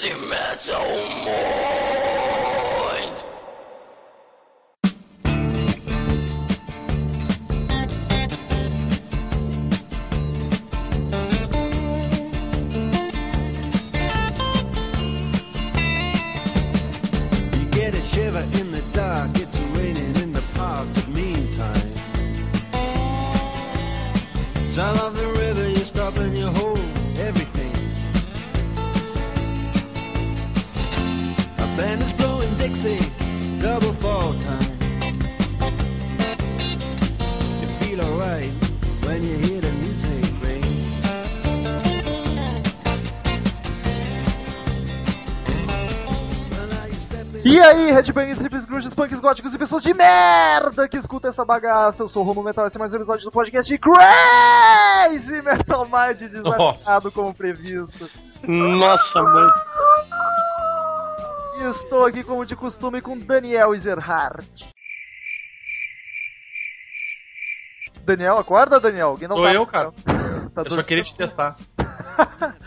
Crazy Metal Mind. Headbangers, hippies, grunges, punks, góticos e pessoas de merda que escutam essa bagaça. Eu sou o Romulo Metal, esse é mais um episódio do podcast de Crazy Metal Mind desafiado como previsto. Nossa, mãe. E estou aqui, como de costume, com Daniel Ezerhardt. Daniel, acorda, Daniel? Alguém não Sou tá eu, cara. Tá Eu só queria te testar.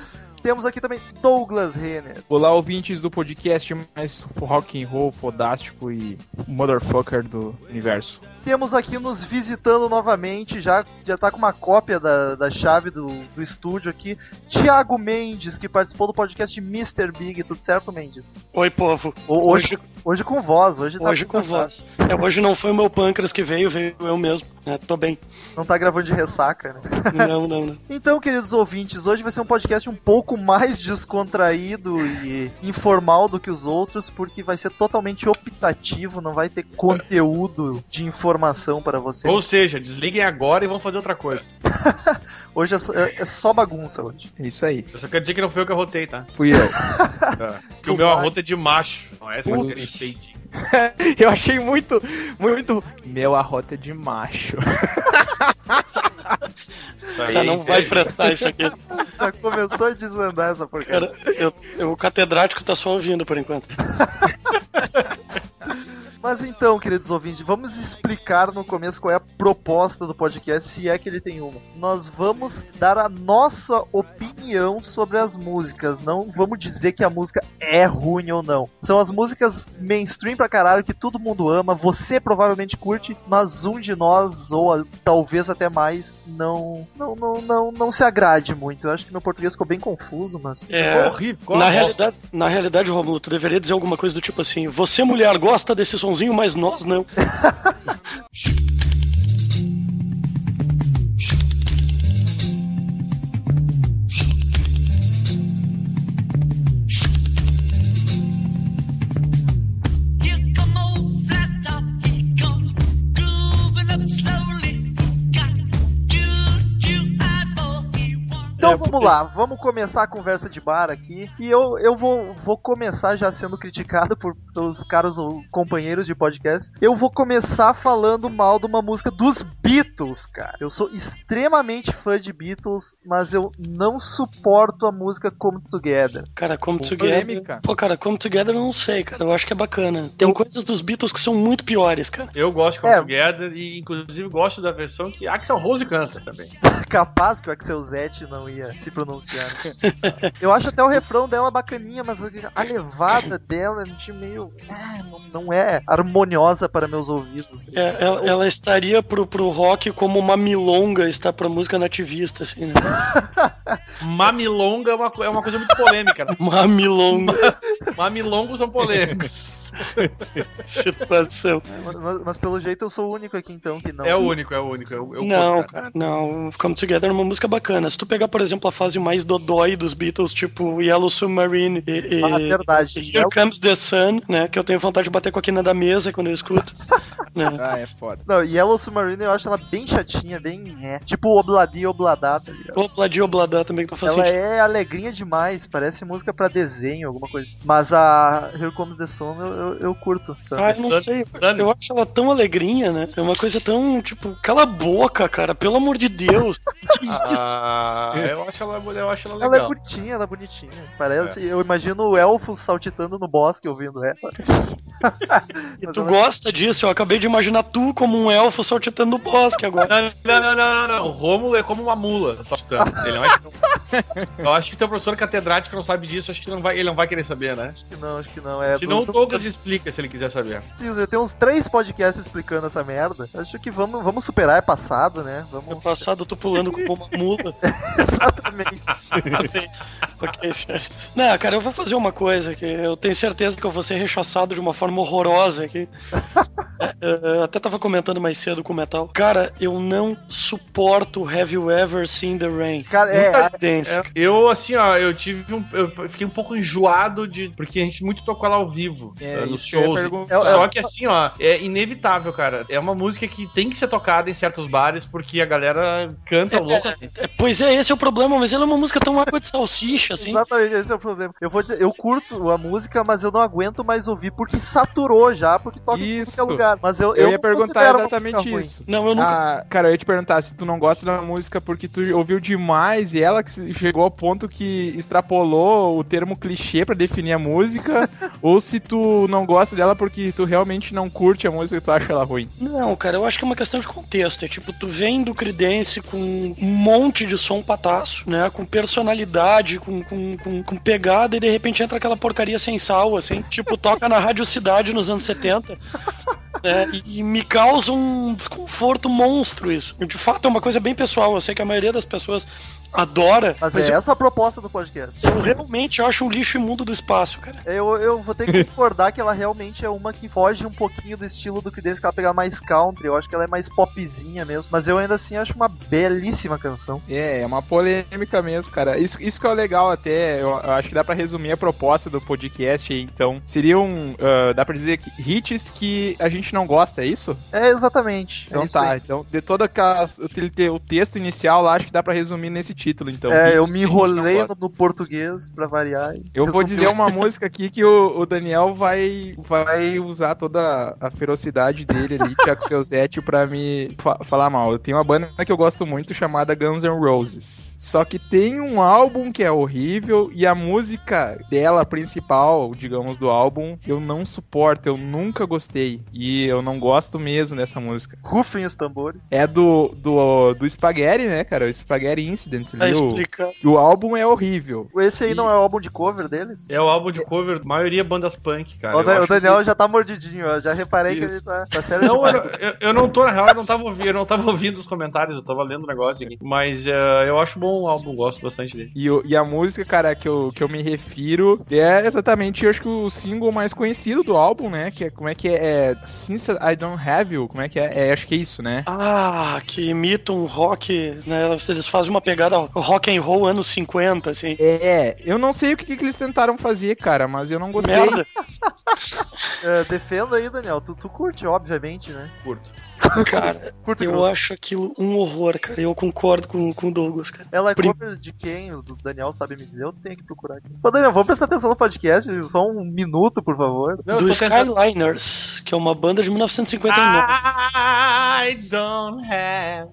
Temos aqui também Douglas Renner. Olá, ouvintes do podcast mais rock and roll, fodástico e motherfucker do universo. Temos aqui nos visitando novamente, já, já tá com uma cópia da, da chave do, do estúdio aqui, Thiago Mendes, que participou do podcast Mr. Big, tudo certo, Mendes? Oi, povo. O- Hoje, hoje com voz, hoje tá Hoje com voz. É, hoje não foi o meu pâncreas que veio, veio eu mesmo. né? tô bem. Não tá gravando de ressaca, né? Não, não, não. Então, queridos ouvintes, hoje vai ser um podcast um pouco mais descontraído e informal do que os outros, porque vai ser totalmente optativo, não vai ter conteúdo de informação para vocês. Ou seja, desliguem agora e vão fazer outra coisa. Hoje é só, é- é só bagunça hoje. É isso aí. Eu só quero dizer que não foi eu que arrotei, tá? Fui eu. Porque o meu arroto é de macho. Não é essa que Putz. respeite. eu achei muito, muito. Meu arrota é de macho. Aí não vai prestar isso aqui. Já começou a desandar essa porcaria. Cara, eu- eu- o catedrático tá só ouvindo por enquanto. Mas então, queridos ouvintes, vamos explicar no começo qual é a proposta do podcast, se é que ele tem uma. Nós vamos dar a nossa opinião sobre as músicas, não vamos dizer que a música é ruim ou não. São as músicas mainstream pra caralho que todo mundo ama, você provavelmente curte, mas um de nós, ou a- talvez até mais, não, não, não, não, não se agrade muito. Eu acho que meu português ficou bem confuso, mas. É, Ficou horrível. ficou na, realidade, na realidade, Romulo, tu deveria dizer alguma coisa do tipo assim: Você, mulher, gosta desse sonzinho, mas nós não. Então É, vamos lá, vamos começar a conversa de bar aqui. E eu, eu vou, vou começar já sendo criticado por, pelos caros companheiros de podcast. Eu vou começar falando mal de uma música dos Beatles, cara. Eu sou extremamente fã de Beatles, mas eu não suporto a música Come Together. Cara, Come Pô, Together. polêmica. Pô, cara, Come Together eu não sei, cara. Eu acho que é bacana. Tem coisas dos Beatles que são muito piores, cara. Eu gosto de É. Come Together e inclusive gosto da versão que Axel Rose canta também. Capaz que o Axel Zete não ia se pronunciar. eu acho até o refrão dela bacaninha, mas a levada dela é meio. ah, não, é harmoniosa para meus ouvidos. É, ela, ela estaria pro, pro rock como uma milonga está pra música nativista, assim, né? Mamilonga é uma, é uma coisa muito polêmica. né? Uma milonga Mamilongos são polêmicos. situação. Mas, mas pelo jeito eu sou o único aqui então que não. É o único, é o único. Eu, eu não, curto, cara, não. Come Together é uma música bacana. Se tu pegar, por exemplo, a fase mais dodói dos Beatles, tipo Yellow Submarine e, e- Ah, verdade. e Here Comes the Sun, né? Que eu tenho vontade de bater com a quina da mesa quando eu escuto. né? Ah, é foda. Não, Yellow Submarine eu acho ela bem chatinha, bem. É, tipo Obladi Obladá, tá ligado? Obladi Obladá também que não faz Ela sentido. é alegrinha demais, parece música pra desenho, alguma coisa. assim. Mas a Here Comes the Sun eu, eu, eu curto. sabe? Ah, eu não sei. Eu acho ela tão alegrinha, né? É uma coisa tão, tipo, cala a boca, cara, pelo amor de Deus. Que isso? Ah, eu acho ela, eu acho ela Ela é legal. bonitinha, ela é bonitinha. Parece, eu imagino o elfo saltitando no bosque ouvindo ela. E tu gosta disso, eu acabei de imaginar tu como um elfo saltitando no bosque agora. Não, não, não, não, não, não. O Rômulo é como uma mula, só chutando. Ele não é. Eu acho que teu professor catedrático não sabe disso, acho que não vai, ele não vai querer saber, né? Acho que não, acho que não. É, Se não, o do- Douglas explica se ele quiser saber. Caesar, tem uns três podcasts explicando essa merda. Acho que vamos, vamos superar, é passado, né? Vamos. passado eu tô pulando como uma mula. Exatamente. ok. Não, cara, eu vou fazer uma coisa que eu tenho certeza que eu vou ser rechaçado de uma forma horrorosa aqui. É, eu até tava comentando mais cedo com o Metal. Cara, eu não suporto Have You Ever Seen the Rain? Cara, é, Dance. É, eu, assim, ó, eu tive um. Eu fiquei um pouco enjoado de. Porque a gente muito tocou ela ao vivo. É, eh, nos eu shows. É, é, Só que assim, ó, é inevitável, cara. É uma música que tem que ser tocada em certos bares porque a galera canta louca. É, Pois é, esse é o problema, mas ela é uma música tão água de salsicha, assim. Exatamente, esse é o problema. Eu vou dizer, eu curto a música, mas eu não aguento mais ouvir porque saturou já, porque toca em Isso. qualquer lugar. Mas eu, Eu, eu ia não perguntar exatamente isso. Não, eu nunca. Ah, cara, eu ia te perguntar se tu não gosta da música porque tu ouviu demais e ela que chegou ao ponto que extrapolou o termo clichê pra definir a música, ou se tu não gosta dela porque tu realmente não curte a música e tu acha ela ruim. Não, cara, eu acho que é uma questão de contexto. É tipo, tu vem do Creedence com um monte de som pataço, né? Com personalidade, com, com, com, com pegada, e de repente entra aquela porcaria sem sal, assim. Tipo, toca na Rádio Cidade nos anos 70. né, e, e me causa um desconforto monstro isso. De fato, é uma coisa bem pessoal. Eu sei que a maioria das pessoas adora, Mas, mas é eu, essa a proposta do podcast. eu realmente acho um lixo imundo do espaço, cara. Eu, eu vou ter que concordar que ela realmente é uma que foge um pouquinho do estilo do Creedence, que ela pega mais country. Eu acho que ela é mais popzinha mesmo. Mas eu ainda assim acho uma belíssima canção. É, é uma polêmica mesmo, cara. Isso, isso que é legal até, eu, eu acho que dá pra resumir a proposta do podcast aí, então. Seriam, ah, dá pra dizer que hits que a gente não gosta, é isso? É, exatamente. Então é tá, aí. então de toda aquela, o, o texto inicial lá, acho que dá pra resumir nesse título, então. É, eu me enrolei no, português pra variar. Eu vou dizer uma música aqui que o, o Daniel vai, vai usar toda a ferocidade dele ali, Tiago Seuzete, pra me fa- falar mal. Eu tenho uma banda que eu gosto muito chamada Guns N' Roses. Só que tem um álbum que é horrível e a música dela, principal, digamos, do álbum, eu não suporto, eu nunca gostei. E eu não gosto mesmo dessa música. Rufem os tambores. É do, do, do Spaghetti, né, cara? O Spaghetti Incident. Tá ali, o, explicando. o álbum é horrível. Esse aí E- não é o álbum de cover deles? É o álbum de cover, maioria bandas punk, cara. o, Eu Da- o Daniel isso. já tá mordidinho, ó. Já reparei que ele Isso. tá, tá sério Não, eu, eu, eu não tô, na real, eu não tava ouvindo, eu não tava ouvindo os comentários, eu tava lendo o negócio aqui. Mas eh, eu acho bom o álbum, gosto bastante dele. E, e a música, cara, que eu, que eu me refiro é exatamente, eu acho que o single mais conhecido do álbum, né? Que é, como é que é? é Since I Don't Have You, como é que é? É, acho que é isso, né? Ah, que imita um rock, né? Eles fazem uma pegada rock and roll anos 50, assim. É, eu não sei o que, que eles tentaram fazer, cara, mas eu não gostei. Merda. É, defenda aí, Daniel. Tu, tu curte, obviamente, né? Curto. Curto Cara, eu grosso. acho aquilo um horror, cara. Eu concordo com, com o Douglas, cara. Ela é Prim- cover de quem? O do Daniel sabe me dizer? Eu tenho que procurar aqui. Ô, Daniel, vamos prestar atenção no podcast. Só um minuto, por favor. Não, Do tentando- Skyliners, que é uma banda de 1959. I don't have.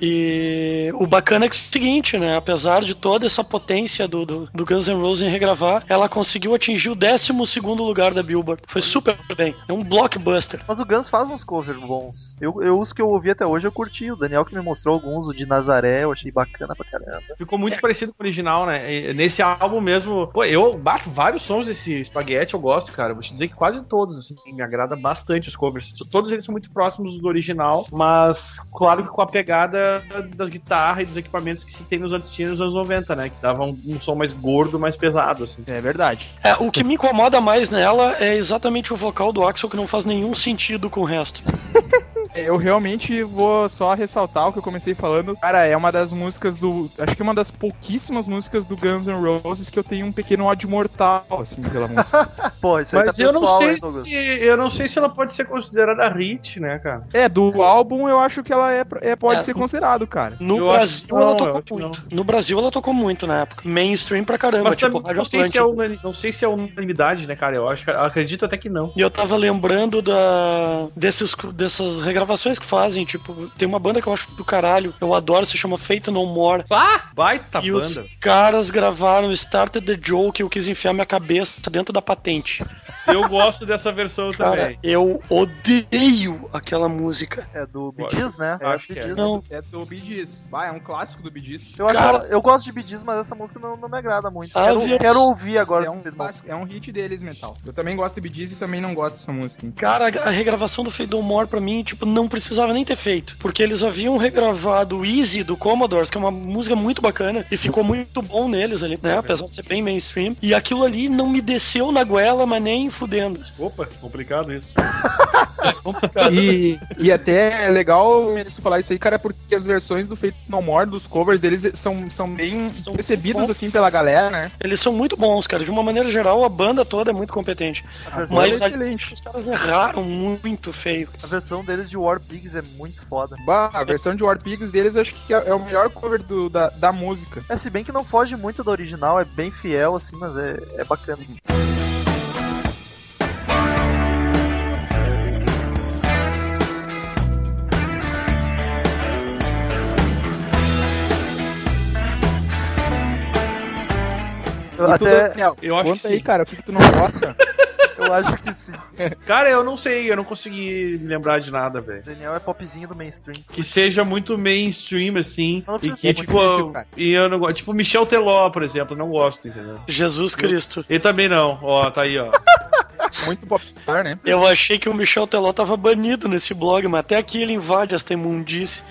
E o bacana é que é o seguinte, né? Apesar de toda essa potência do, do, do Guns N' Roses em regravar, ela conseguiu atingir o 12 lugar da Billboard. Foi super bem. É um blockbuster. Mas o Guns faz uns covers bons. Eu, eu, os que eu ouvi até hoje eu curti. O Daniel que me mostrou alguns, o de Nazaré, eu achei bacana pra caramba. Ficou muito parecido com o original, né? E nesse álbum mesmo, pô, eu bato vários sons desse espaguete, eu gosto, cara. Vou te dizer que quase todos, assim, me agrada bastante os covers. Todos eles são muito próximos do original, mas claro que com a pegada das guitarras e dos equipamentos que se tem nos nos anos 90, né? Que davam um, um som mais gordo, mais pesado, assim. É verdade. É, o que me incomoda mais nela é exatamente o vocal do Axel, que não faz nenhum sentido com o resto. Eu realmente vou só ressaltar o que eu comecei falando. Cara, é uma das músicas do. Acho que é uma das pouquíssimas músicas do Guns N' Roses que eu tenho um pequeno ódio mortal, assim, pela música. Pô, isso aí Mas tá eu não pessoal, sei hein, Douglas? se eu não sei se ela pode ser considerada hit, né, cara? É, do álbum eu acho que ela é, é- pode É. ser considerado, cara. No Eu Brasil não, ela tocou muito. No Brasil ela tocou muito na época. Mainstream pra caramba, Mas tipo não sei, se é unani- não sei se é unanimidade, né, cara? Eu acho que eu acredito até que não. E eu tava lembrando da, desses, dessas regravações regravações que fazem, tipo, tem uma banda que eu acho do caralho, eu adoro, se chama Fate No More. Ah, baita e banda. os caras gravaram Started the Joke, eu quis enfiar minha cabeça dentro da patente. Eu gosto dessa versão Cara, também. eu odeio aquela música. É do Bee Gees, né? Eu acho que Bee é. Não, É do Bee Gees. Vai, é um clássico do Bee Gees. Eu, Cara- eu gosto de Bee Gees, mas essa música não, não me agrada muito. Ah, quero, quero ouvir agora. É um, clássico, é um hit deles, metal. Eu também gosto do Bee Gees e também não gosto dessa música. hein. Cara, a regravação do Fade No More pra mim, tipo, não precisava nem ter feito. Porque eles haviam regravado o Easy do Commodores, que é uma música muito bacana, e ficou muito bom neles ali, né? Apesar de ser bem mainstream. E aquilo ali não me desceu na goela, mas nem fudendo. Opa, complicado isso. E, e até é legal tu falar isso aí, cara, porque as versões do Feito No More, dos covers deles, são, são bem São recebidas bons. assim pela galera, né? Eles são muito bons, cara. De uma maneira geral, a banda toda é muito competente. Mas é a- excelente. os caras erraram muito feio. a versão deles de War Pigs é muito foda. Bah, a versão de War Pigs deles acho que é, é o melhor cover do- da, da música. É, se bem que não foge muito da original, é bem fiel, assim, mas é, é bacana. Eu, E tu, até, Daniel, eu acho conta que aí, sim. cara, o que, que tu não gosta? eu acho que sim. Cara, eu não sei, eu não consegui me lembrar de nada, velho. Daniel é popzinho do mainstream. Que seja muito mainstream, assim. Não E que, ser tipo, difícil, cara. e eu não gosto. Tipo, Michel Teló, por exemplo, eu não gosto, entendeu? Jesus Cristo. Ele também não. Ó, tá aí, ó. Muito popstar, né? Eu achei que o Michel Teló tava banido nesse blog, mas até aqui ele invade esta imundice.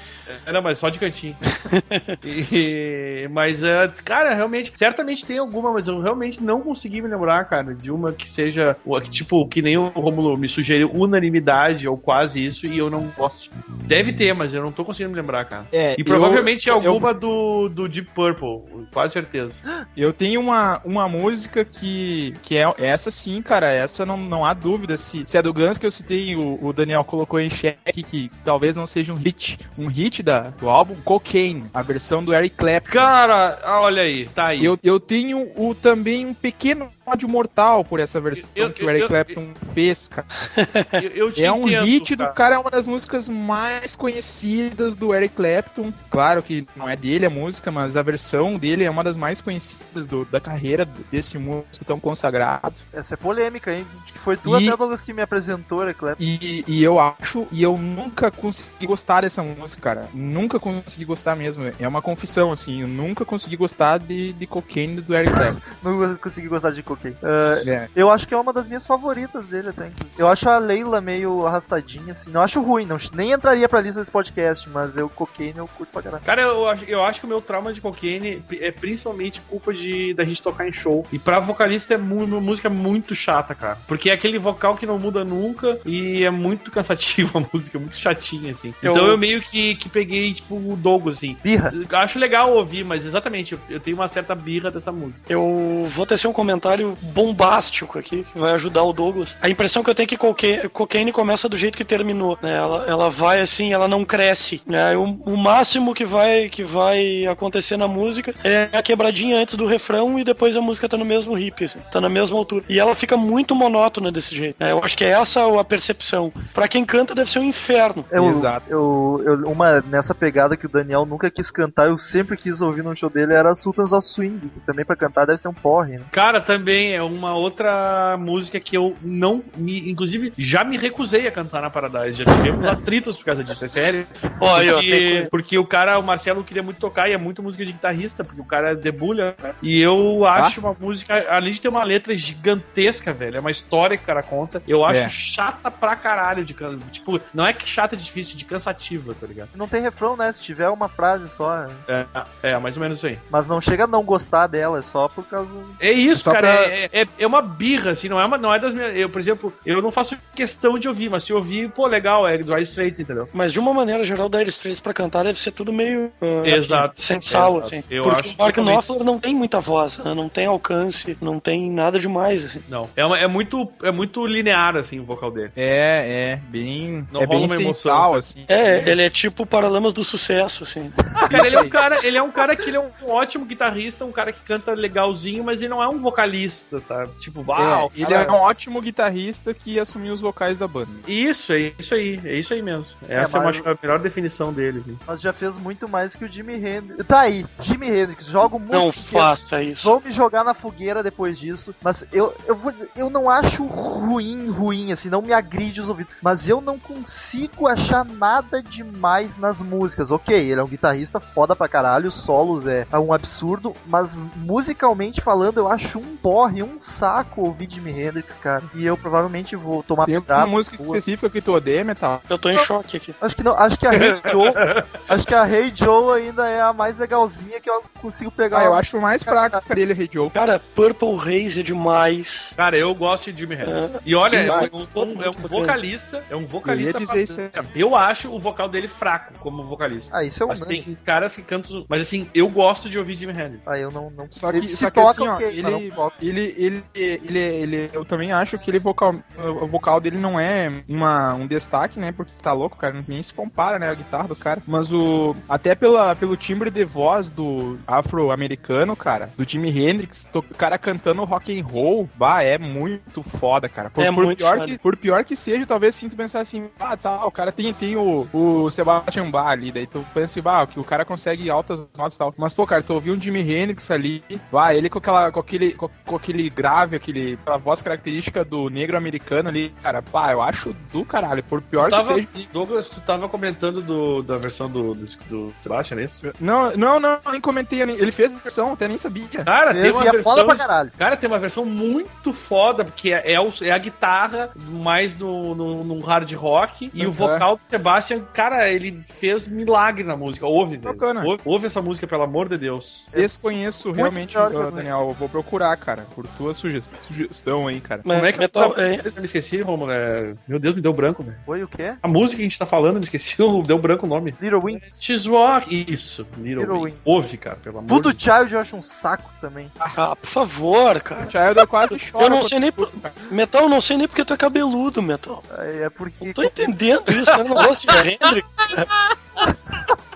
É, não, mas só de cantinho. E- mas, é, cara, realmente, certamente tem alguma, mas eu realmente não consegui me lembrar, cara, de uma que seja, tipo, que nem o Romulo me sugeriu, unanimidade ou quase isso, e eu não gosto. Deve ter, mas eu não tô conseguindo me lembrar, cara. É, E provavelmente eu, alguma do, do Deep Purple, quase certeza. Eu tenho uma, uma música que, que é essa sim, cara. Essa não, não há dúvida. Se, se é do Guns que eu citei, o, o Daniel colocou em xeque que talvez não seja um hit. Um hit da, do álbum Cocaine, a versão do Eric Clapton. Cara, olha aí, tá aí. Eu, eu tenho o, também um pequeno ódio mortal por essa versão Eu- que o Eric eu- Clapton fez, cara. Eu- eu te É um entendo, hit cara. do cara, é uma das músicas mais conhecidas do Eric Clapton. Claro que não é dele a música, mas a versão dele é uma das mais conhecidas do- da carreira desse músico tão consagrado. Essa é polêmica, hein? Acho que foi tu até, Douglas, que me apresentou, né, Cleber? E, e eu acho, e eu nunca consegui gostar dessa música, cara. Nunca consegui gostar mesmo. É uma confissão, assim. Eu nunca consegui gostar de, de Cocaine do Eric Clapton. Não consegui gostar de Cocaine. Ah, É. eu acho que é uma das minhas favoritas dele até, inclusive. Eu acho a Leila meio arrastadinha, assim. Não acho ruim, não, nem entraria pra lista desse podcast, mas eu Cocaine eu curto pra caralho. Cara, eu, acho- eu acho que o meu trauma de cocaine é principalmente culpa de da gente tocar em show. E pra vocalista é mu- uma música muito chata, cara. Porque é aquele vocal que não muda nunca e é muito cansativo a música, muito chatinha, assim. Eu- Então eu meio que, que peguei, tipo, o Douglas, assim. Birra. Eu Acho legal ouvir, mas exatamente, eu, eu tenho uma certa birra dessa música. Eu vou tecer um comentário bombástico aqui, que vai ajudar o Douglas. A impressão que eu tenho é que Cocaine, Cocaine começa do jeito que terminou, né? Ela, ela vai assim, ela não cresce, né? O, o máximo que vai, que vai acontecer na música é a quebradinha antes do refrão e depois a música tá no mesmo hip, assim, tá na mesma altura. E ela fica muito monótona desse jeito, né? Eu acho que é essa a percepção. Pra quem canta deve ser um inferno. Eu, Exato. eu, eu- uma nessa pegada que o Daniel nunca quis cantar, eu sempre quis ouvir num show dele, era Sultans of Swing, que também pra cantar deve ser um porre, né? Cara, também é uma outra música que eu não me. Inclusive, já me recusei a cantar na Paradise. Já tivemos atritos por causa disso, é sério. Ó, Porque, porque o cara, o Marcelo, queria muito tocar e é muito música de guitarrista, porque o cara debulha. né? E eu acho uma música, além de ter uma letra gigantesca, velho, é uma história que o cara conta, eu acho É. chata pra caralho de can- Tipo, não é que chata de difícil, de cansativa, tá ligado? Não tem refrão, né? Se tiver uma frase só, né? É, é mais ou menos isso aí. mas não chega a não gostar dela, é só por causa. É isso, Só cara. pra- É, é, é uma birra, assim, não é, uma, não é das minhas. Eu, por exemplo, eu não faço questão de ouvir, mas se ouvir, pô, legal, é do Dire Straits, entendeu? Mas de uma maneira geral, Dire Straits pra cantar deve ser tudo meio. ah, Exato. Sem sal, assim. Eu Porque acho o Mark totalmente- Knopfler não tem muita voz, né? não tem alcance, não tem nada demais, assim. Não. É, uma- é, muito, é muito linear, assim, o vocal dele. É, é, bem. Não é rola bem uma emoção, sensual, assim. É, ele é tipo o Paralamas do Sucesso, assim. Ah, cara, ele é um cara, ele é um cara que ele é um ótimo guitarrista, um cara que canta legalzinho, mas ele não é um vocalista guitarrista, sabe? Tipo, uau, É, ele cara, é um ótimo guitarrista que assumiu os vocais da banda. Isso, é isso aí, é isso aí mesmo. Essa é, mas- uma- a melhor definição dele, assim. Mas já fez muito mais que o Jimi Hendrix. Tá aí, Jimi Hendrix, jogo muito. Não pequeno. faça isso. Vão me jogar na fogueira depois disso, mas eu, eu vou dizer, eu não acho ruim, ruim, assim, não me agride os ouvidos, mas eu não consigo achar nada demais nas músicas. Ok, ele é um guitarrista foda pra caralho, os solos é, é um absurdo, mas musicalmente falando, eu acho um porre, um saco ouvir Jimi Hendrix, cara. E eu provavelmente vou tomar Tem uma música específica que tu odeia, Metal? Eu tô em choque aqui. Acho que não, acho que a Hey Joe, acho que a Hey Joe ainda é a mais legalzinha que eu consigo pegar. Ah, eu acho mais fraca dele, Rei Joe. Cara, Purple Haze é demais. Cara, eu gosto de Jimi Hendrix. É. E olha, é um, um- é um vocalista, é um vocalista. Eu ia dizer isso aí. bastante- Eu acho o vocal dele fraco como vocalista. Ah, isso é um Mas tem caras que cantam. Mas assim, eu gosto de ouvir Jimi Hendrix. Ah, eu não, não. Só que- ele só se que toca, assim, ó, ele- toca. Ele, ele, ele, ele, eu também acho que ele vocal, o vocal dele não é uma, um destaque, né? Porque tá louco, cara, nem se compara, né? A guitarra do cara. Mas o até pela, pelo timbre de voz do afro-americano, cara, do Jimi Hendrix, o cara cantando rock and roll, bah, é muito foda, cara. Por, É por pior foda. que, por pior que seja, talvez sinto pensar assim, ah, tá, o cara tem, tem o, o Sebastian Bach ali, daí tu pensa assim, bah, que o cara consegue altas notas e tal. Mas, pô, cara, tu ouviu um Jimi Hendrix ali, vai, ele com aquela, com aquele, com, com aquele grave, aquele, aquela voz característica do negro americano ali, cara, pá, eu acho do caralho, por pior Tava, que seja. Douglas, tu tava comentando do, da versão do, do, do Sebastian, é isso? Não, não, não, nem comentei, ele fez a versão, até nem sabia. Cara, tem uma é versão. foda pra caralho. Cara, tem uma versão muito foda, porque é, é, o- é a guitarra mais no, no, no hard rock e o vocal do Sebastian, cara, ele fez milagre na música. Ouve, velho. Ouve, ouve essa música, pelo amor de Deus. Desconheço realmente, Daniel, eu vou procurar, cara, por tua suge- sugestão aí, cara. Mas Como é que metal, eu, é, eu me esqueci, Romulo? É... Meu Deus, me deu branco, velho. Foi o quê? A música que a gente tá falando, me esqueci, deu branco o nome. Little Wing. Rock. Isso, Little, Little Wing. Ouve, cara, pelo amor Tudo de Child eu acho um saco também. ah, por favor, cara. Child quase chora. Eu não sei nem por-. Metal, eu não sei nem porque tu é cabeludo, Metal. É é porque. Não tô entendendo isso. Eu não gosto de Hendrix.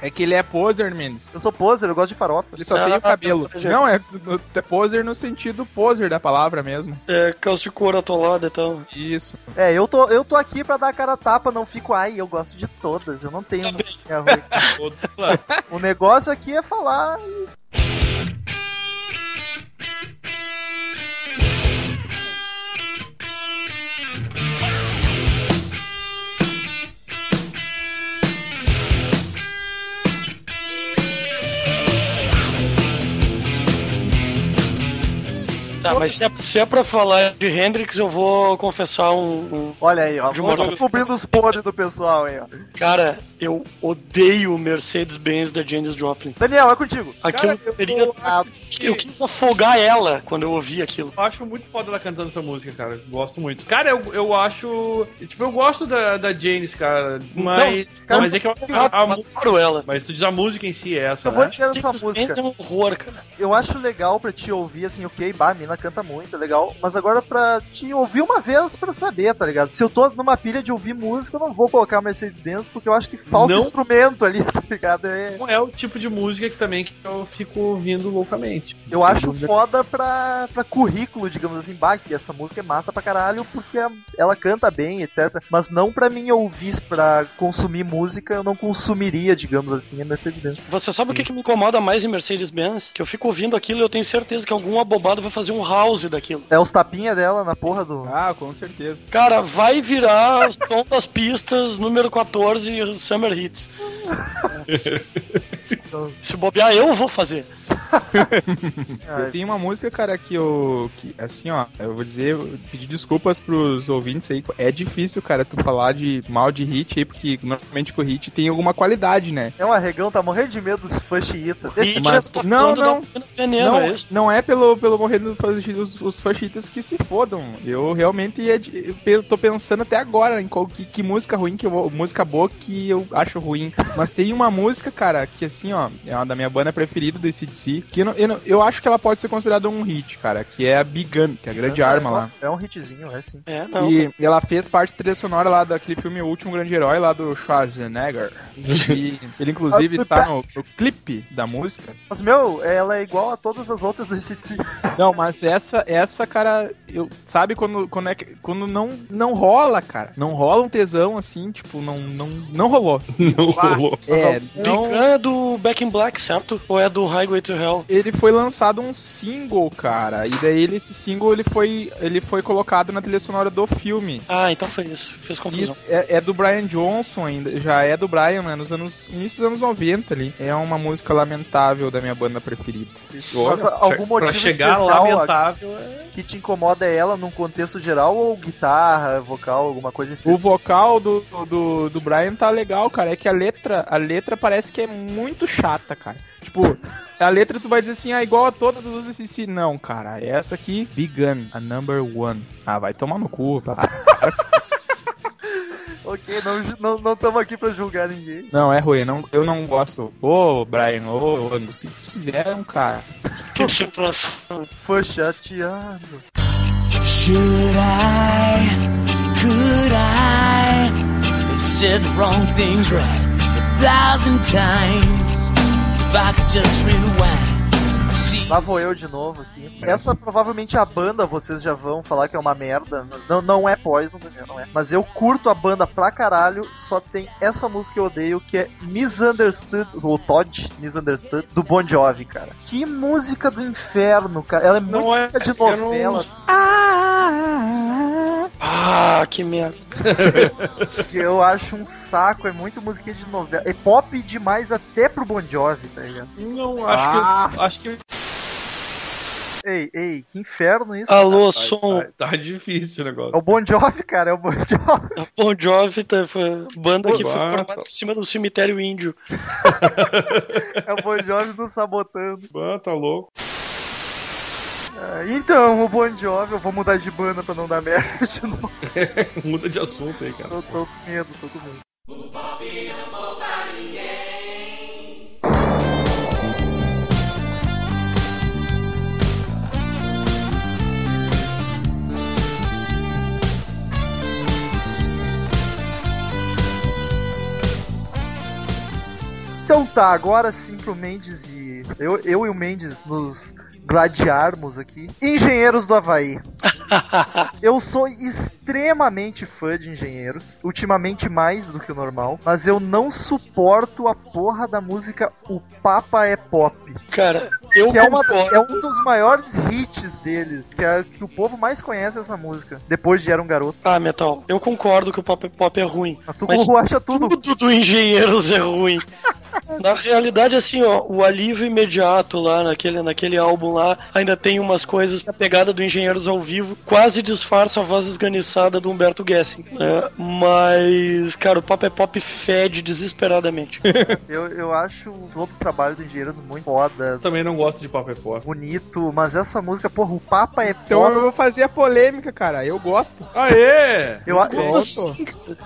É que ele é poser, Mendes. Eu sou poser, eu gosto de farofa. Ele só Ah, tem o cabelo. tá, já- Não, é, é poser no sentido poser da palavra mesmo. É, calça de couro atolada e tal. Isso. É, eu tô, eu tô aqui pra dar a cara a tapa, não fico, ai, eu gosto de todas, eu não tenho musiquinha ruim. O negócio aqui é falar. Tá, mas se é, se é pra falar de Hendrix, eu vou confessar um. um- Olha aí, ó. De modo- descobrindo os podres do pessoal aí, ó. Cara, eu odeio o Mercedes-Benz da Janis Joplin. Daniel, é contigo. Aquilo Cara, eu seria. tô- Ah, Eu quis afogar ela quando eu ouvi aquilo. Eu acho muito foda ela cantando essa música, cara. Gosto muito. Cara, eu, eu acho. Tipo, eu gosto da, da Janis, cara. Mas. cara, mas é que eu, Eu a, a, ela. Mas tu diz a música em si é essa, eu vou né? dizer essa música. É um horror, cara. Eu acho legal pra te ouvir, assim, ok, bah, mina canta muito, é legal. Mas agora pra te ouvir uma vez pra saber, tá ligado? Se eu tô numa pilha de ouvir música, eu não vou colocar Mercedes-Benz, porque eu acho que falta Não. instrumento ali, tá ligado? É- Não é o tipo de música que também que eu fico ouvindo loucamente. Eu acho dúvida. foda pra, pra currículo, digamos assim, bah, que essa música é massa pra caralho, porque a- ela canta bem, etc. Mas não pra mim ouvir, pra consumir música, eu não consumiria, digamos assim, a Mercedes-Benz. Você sabe o que, que me incomoda mais em Mercedes-Benz? Que eu fico ouvindo aquilo e eu tenho certeza que algum abobado vai fazer um house daquilo. É os tapinha dela na porra do. Ah, com certeza. Cara, vai virar o som das pistas número 14 Summer Hits. Se bobear, eu vou fazer. Eu tenho uma música, cara, que eu. Que, assim, ó, eu vou dizer, eu pedir desculpas pros ouvintes aí. É difícil, cara, tu falar de mal de hit aí, porque normalmente com o hit tem alguma qualidade, né? É um arregão, tá morrendo de medo dos fã xiitas. Deixa Hit mas- tá não, não. veneno, não, é não é pelo, pelo morrendo dos os fascistas que se fodam. Eu realmente ia de- eu tô pensando até agora em qual, que, que música ruim, que eu, música boa que eu acho ruim. Mas tem uma música, cara, que assim, ó, é uma da minha banda preferida do aqui, que eu, não- eu, não- eu acho que ela pode ser considerada um hit, cara, que é a Big Gun, que é a grande arma lá. É um hitzinho, é sim. É, não. E ela fez parte da trilha sonora lá daquele filme O Último Grande Herói, lá do Schwarzenegger. E ele, inclusive, está no, no clipe da música. Mas, meu, ela é igual a todas as outras do ACDC. Não, mas essa, essa cara, eu, sabe quando, quando, é, que- quando não, não rola, cara? Não rola um tesão assim, tipo, não, não, não rolou. Não Ah, rolou. É, Big não, Gun é do Back in Black, certo? Ou é do Highway to Hell? ele foi lançado um single, cara. E daí ele- esse single ele foi, ele foi colocado na trilha sonora do filme. Ah, então foi isso. Fez confusão. Isso é, é do Brian Johnson ainda, já é do Brian, né, nos anos início dos anos 90 ali. É uma música lamentável da minha banda preferida. Mas algum motivo pra chegar especial lamentável é... que te incomoda é ela num contexto geral ou guitarra, vocal, alguma coisa O específica? vocal do, do, do Brian tá legal, cara. É que a letra, a letra parece que é muito chata, cara. Tipo, a letra tu vai dizer assim, ah, igual a todas as outras CC. Não, cara, essa aqui, Big Gun, a number one. Ah, vai tomar no cu, tá? Ok, não estamos não, não tamo aqui pra julgar ninguém. Não, é ruim, não, eu não gosto. Ô, Brian, ô, Angus, se fizeram, cara. Que situação. Foi chateado. Should I? Could I? They said the wrong things right thousand times. If I could just rewind, see. Lá vou eu de novo aqui. Essa provavelmente a banda vocês já vão falar que é uma merda. Não, não é Poison, não é. Mas eu curto a banda pra caralho. Só tem essa música que eu odeio que é Misunderstood, ou Todd Misunderstood, do Bon Jovi, cara. Que música do inferno, cara. Ela é muito Não é- música de eu não- novela. Ah, que merda. que eu acho um saco. É muito musiquinha de novela. É pop demais até pro Bon Jovi, tá ligado? Não, acho Ah. que... Acho que Ei, ei, que inferno isso. Alô, tá, som. tá, tá difícil o negócio. É o Bon Jovi, cara. É o Bon Jovi. Bon Jovi tá, foi banda que foi Bah, formada em cima do cemitério índio. É o Bon Jovi nos sabotando. Ah, tá louco. Ah, Então, o Bon Jovi, eu vou mudar de banda pra não dar merda de novo. Muda de assunto aí, cara. Tô, tô com medo, tô com medo. Então tá, agora sim pro Mendes e. Eu, eu e o Mendes nos gladiarmos aqui. Engenheiros do Havaí. Eu sou extremamente fã de engenheiros, ultimamente mais do que o normal, mas eu não suporto a porra da música O Papa é Pop, Cara, eu que é, uma, é um dos maiores hits deles, que é que o povo mais conhece essa música, depois de Era um Garoto. Ah, Metal, eu concordo que o Pop Pop é ruim. Mas tu Mas acha tudo. Tudo do Engenheiros é ruim. Na realidade, assim, ó, o alívio imediato lá naquele, naquele álbum lá ainda tem umas coisas. A pegada do Engenheiros ao vivo quase disfarça a voz esganiçada do Humberto Gessing. né? Mas, cara, o Pop é Pop fede desesperadamente. Eu, eu acho todo o trabalho do Engenheiros muito foda, Também não gosto de papo é pó. bonito, mas essa música, porra, o Papa é Então Pop. eu vou fazer a polêmica, cara. Eu gosto. Aê! Eu, eu, Gosto.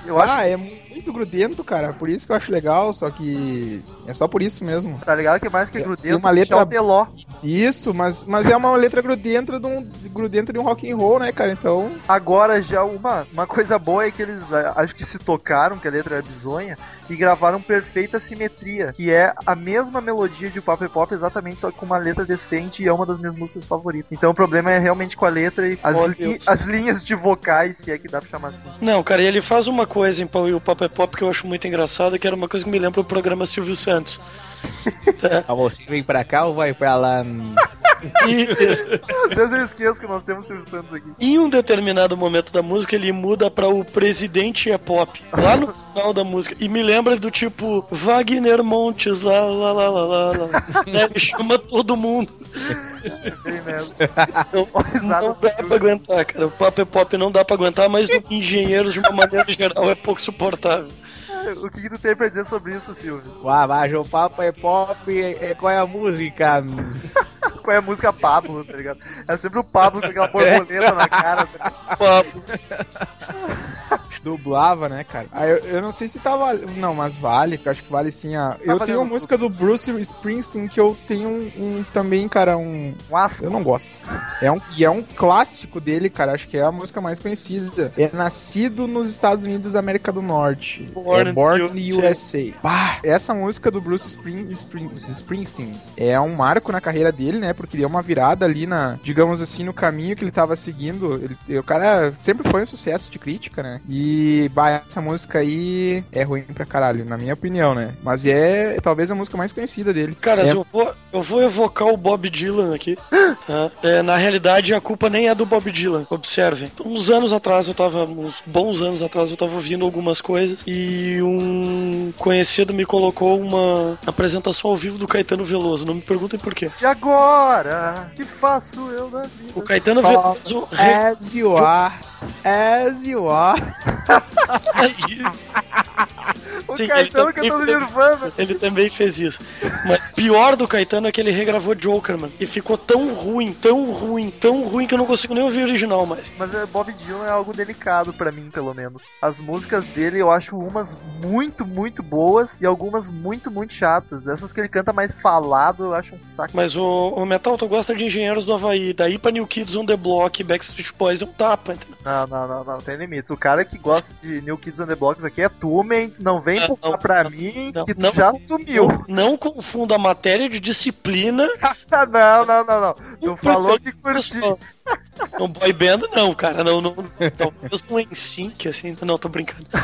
eu acho Ah, é muito grudento, cara. Por isso que eu acho legal, só que é só por isso mesmo. Tá ligado que mais que Tem grudento uma letra- é o Teló. Isso, mas, mas é uma letra grudenta de um, grudenta de um rock and roll, né, cara? Então, Agora já uma, uma coisa boa é que eles acho que se tocaram, que a letra era bizonha, e gravaram Perfeita Simetria, que é a mesma melodia de Pop Pop, exatamente, só que com uma letra decente e é uma das minhas músicas favoritas. Então o problema é realmente com a letra e as, li- as linhas de vocais, se é que dá pra chamar assim. Não, cara, e ele faz uma coisa em Pau e o Pop é Pop que eu acho muito engraçada, que era uma coisa que me lembra o programa Silvio Santos. a você vem pra cá ou vai pra lá? E Às vezes eu esqueço que nós temos Silvio Santos aqui. em um determinado momento da música ele muda pra o presidente é pop, lá no final da música. E me lembra do tipo Wagner Montes, lá, lá, lá, lá, lá, lá. Né, Ele chama todo mundo. Bem mesmo. Não, dá pra aguentar, cara. O Pop é Pop não dá pra aguentar, mas Engenheiros, de uma maneira geral, é pouco suportável. O que, que tu tem pra dizer sobre isso, Silvio? Ah, mas o papo é pop, qual é a música? Qual é a música Pablo, tá ligado? É sempre o Pablo com aquela borboleta na cara. tá? Pablo. dublava, né, cara? Aí eu, eu não sei se tava. Não, mas vale, eu acho que vale sim. A... Eu valendo tenho uma música do Bruce Springsteen que eu tenho um, um- também, cara, um. Um asco. Eu não gosto. É um, e é um clássico dele, cara. Acho que é a música mais conhecida. É nascido nos Estados Unidos da América do Norte. Born é Born in USA. USA. Bah, essa música do Bruce Spring, Spring- Springsteen é um marco na carreira dele, né? Porque deu uma virada ali na, digamos assim, no caminho que ele tava seguindo. Ele, o cara sempre foi um sucesso de crítica, né? E, bah, essa música aí é ruim pra caralho, na minha opinião, né? Mas é talvez a música mais conhecida dele. Cara, é, eu, vou, eu vou evocar o Bob Dylan aqui. tá? É, na realidade, a culpa nem é do Bob Dylan. Observem. Uns anos atrás, eu tava. Uns bons anos atrás, eu tava ouvindo algumas coisas. E um conhecido me colocou uma apresentação ao vivo do Caetano Veloso. Não me perguntem por quê. E agora? Que faço eu na vida? O Caetano Veloso. As you are, as you are. O Sim, Caetano cantando fez- Nirvana. Ele também fez isso. Mas pior do Caetano é que ele regravou Joker, mano. E ficou tão ruim, tão ruim, tão ruim que eu não consigo nem ouvir o original mais. Mas é, Bob Dylan é algo delicado pra mim, pelo menos. As músicas dele eu acho umas muito, muito boas e algumas muito, muito chatas. Essas que ele canta mais falado eu acho um saco. Mas o, o Metal, tu gosta de Engenheiros do Havaí, daí pra New Kids on the Block, Backstreet Boys é um tapa, entendeu? Não, não, não, não, tem limites. O cara que gosta de New Kids on the Blocks aqui é tu, Mendes. Não vem Não, não, pra não, mim não, que não. já sumiu. Não, não confunda a matéria de disciplina não, não, não, não. Tu falou curtiu. pessoal. No boy band, não, cara. Não, não. Talvez no NSYNC, assim. Não, tô brincando.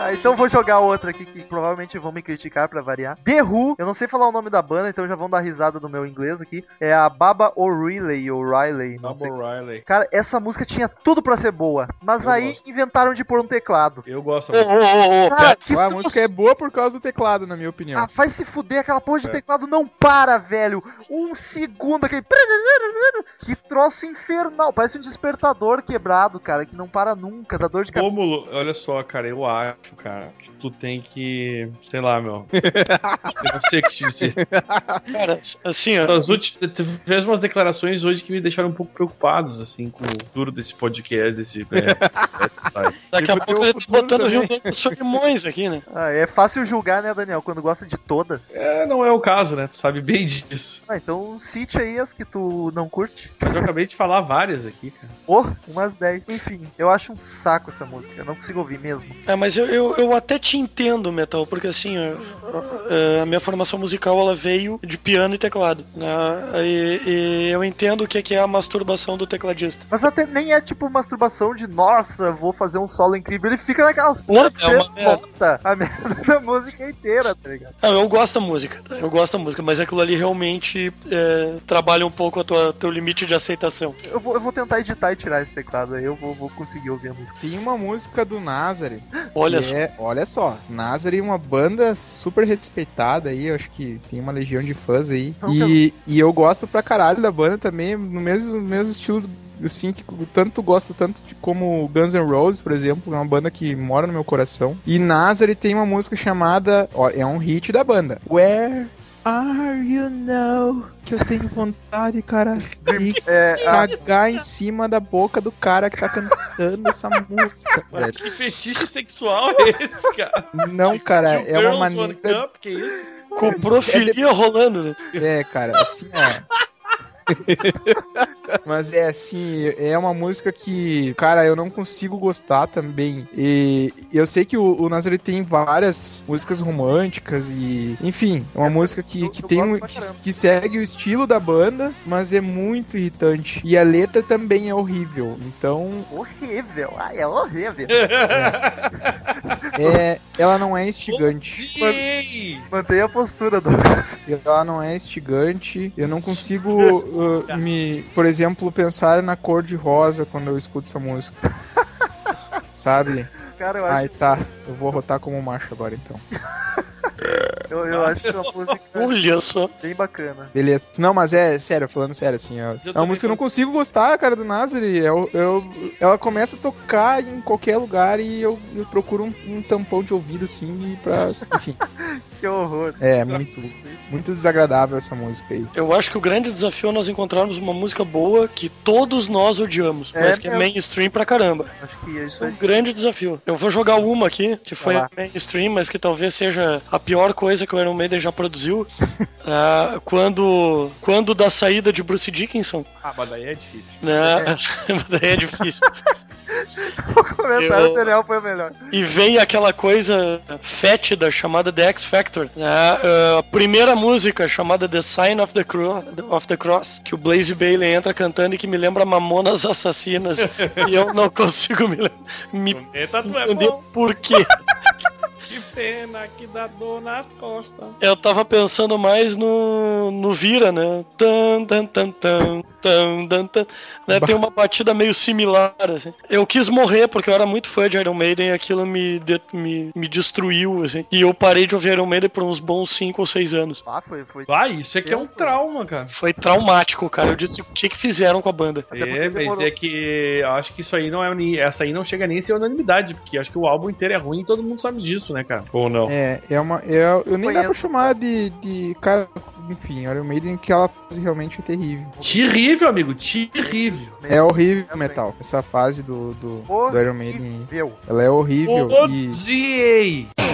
Ah, então vou jogar outra aqui que provavelmente vão me criticar pra variar. The Who, eu não sei falar o nome da banda, então já vão dar risada do meu inglês aqui. É a Baba O'Reilly, ou Riley, não sei. Bob Riley. Cara, essa música tinha tudo pra ser boa, mas Eu aí gosto. inventaram de pôr um teclado. Eu gosto Ô, ô, dessa ô, ô, Cara, que a música é boa por causa do teclado, na minha opinião. Ah, vai se fuder, aquela porra de É. teclado não para, velho. Um segundo, aquele. Que troço infernal. Parece um despertador quebrado, cara, que não para nunca, dá dor de cabeça. Rômulo, olha só, cara, eu acho, cara, que tu tem que. Sei lá, meu. eu não sei o que te dizer. Cara, assim, ó. As últimas, tu fez umas declarações hoje que me deixaram um pouco preocupados, assim, com o futuro desse podcast, desse. É, é, Daqui a E pouco ele tá botando junto os Solimões aqui, né? Ah, é fácil julgar, né, Daniel, quando gosta de todas. é, não é o caso, né? Tu sabe bem disso. Ah, então cite aí as que tu não curte. Mas eu acabei de falar várias aqui, cara. Oh, umas 10. Enfim, eu acho um saco essa música. Eu não consigo ouvir mesmo. É, mas eu, eu, eu até te entendo, Metal, porque assim, ó, a minha formação musical ela veio de piano e teclado. Né? E, e eu entendo o que é que é a masturbação do tecladista. Mas até nem é tipo masturbação de nossa, vou fazer um solo incrível. Ele fica naquelas porra que é volta a merda da música inteira, tá ligado? Não, eu gosto da música, tá? eu gosto da música, mas aquilo ali realmente é, trabalha um pouco a tua, teu limite de aceitação. Eu vou, eu vou tentar editar e tirar esse teclado aí, eu vou, vou conseguir ouvir a música. Tem uma música do Nazare. Olha. É, olha só, Nazare é uma banda super respeitada aí, eu acho que tem uma legião de fãs aí. Não, E, e eu gosto pra caralho da banda também, no mesmo, mesmo estilo assim, que tanto gosto tanto de como Guns N' Roses, por exemplo, é uma banda que mora no meu coração. E Nazare tem uma música chamada, ó, é um hit da banda. Where are you now? Que eu tenho vontade, cara, de É, a- cagar em cima da boca do cara que tá cantando essa música, Mas velho. que fetiche sexual é esse, cara? Não, cara, Two é uma maneira. Cup, que isso? Com profilia rolando, né? É, cara, assim, ó. Mas é assim, é uma música que, cara, eu não consigo gostar também. E eu sei que o, o Nazareth tem várias músicas românticas e, enfim, é uma Essa música que, eu- que eu tem um, que, que segue o estilo da banda, mas é muito irritante. E a letra também é horrível. Então, horrível. Ai, é horrível. é, ela não é instigante. Mantenha a postura, do. Ela não é instigante. Eu não consigo uh, me, por exemplo, pensar na cor de rosa quando eu escuto essa música. Sabe? Cara, eu acho Ai, tá. Eu vou rotar como macho agora então. Eu, eu acho uma música Olha só. bem bacana. Beleza. Não, mas é sério, falando sério, assim, é, é uma música que eu não consigo gostar, cara, do Nazareth. Eu, eu, ela começa a tocar em qualquer lugar e eu, eu procuro um, um tampão de ouvido, assim, pra. Enfim. Que horror. É, muito, muito desagradável essa música aí. Eu acho que o grande desafio é nós encontrarmos uma música boa que todos nós odiamos, É mas que é mainstream pra caramba. Acho que Isso isso é é um grande desafio. Eu vou jogar uma aqui, que foi mainstream, mas que talvez seja a pior coisa que o Iron Maiden já produziu. Ah, quando, quando da saída de Bruce Dickinson, Ah, mas daí é difícil. né? Daí é difícil. o comentário Eu- Daniel foi o melhor. E vem aquela coisa fétida chamada The X Factor. né? Ah, a primeira música chamada The Sign of the, Cro of the Cross, que o Blaze Bailey entra cantando e que me lembra Mamonas Assassinas. e eu não consigo me, me é entender por quê. Que pena que dá dor nas costas. Eu tava pensando mais no, no Vira, né? Tan, tan, tan, tan, tan, tan, tan. Né? Tem uma batida meio similar, assim. Eu quis morrer porque eu era muito fã de Iron Maiden e aquilo me, de- me, me destruiu, assim. E eu parei de ouvir Iron Maiden por uns bons 5 ou 6 anos. Ah, foi, foi. Ah, isso aqui é um trauma, cara. Foi traumático, cara. Eu disse o que, que fizeram com a banda. Até porque É, mas é que eu acho que isso aí não é essa aí não chega nem a ser unanimidade, porque acho que o álbum inteiro é ruim e todo mundo sabe disso, né, cara? Ou não? É, é uma. É, eu nem dá pra chamar de, de. Cara, enfim, Iron Maiden que ela faz realmente é terrível. Terrível, amigo, terrível. É horrível Também. metal. Essa fase do, do, do Iron Maiden. Ela é horrível e. Odiei! Vou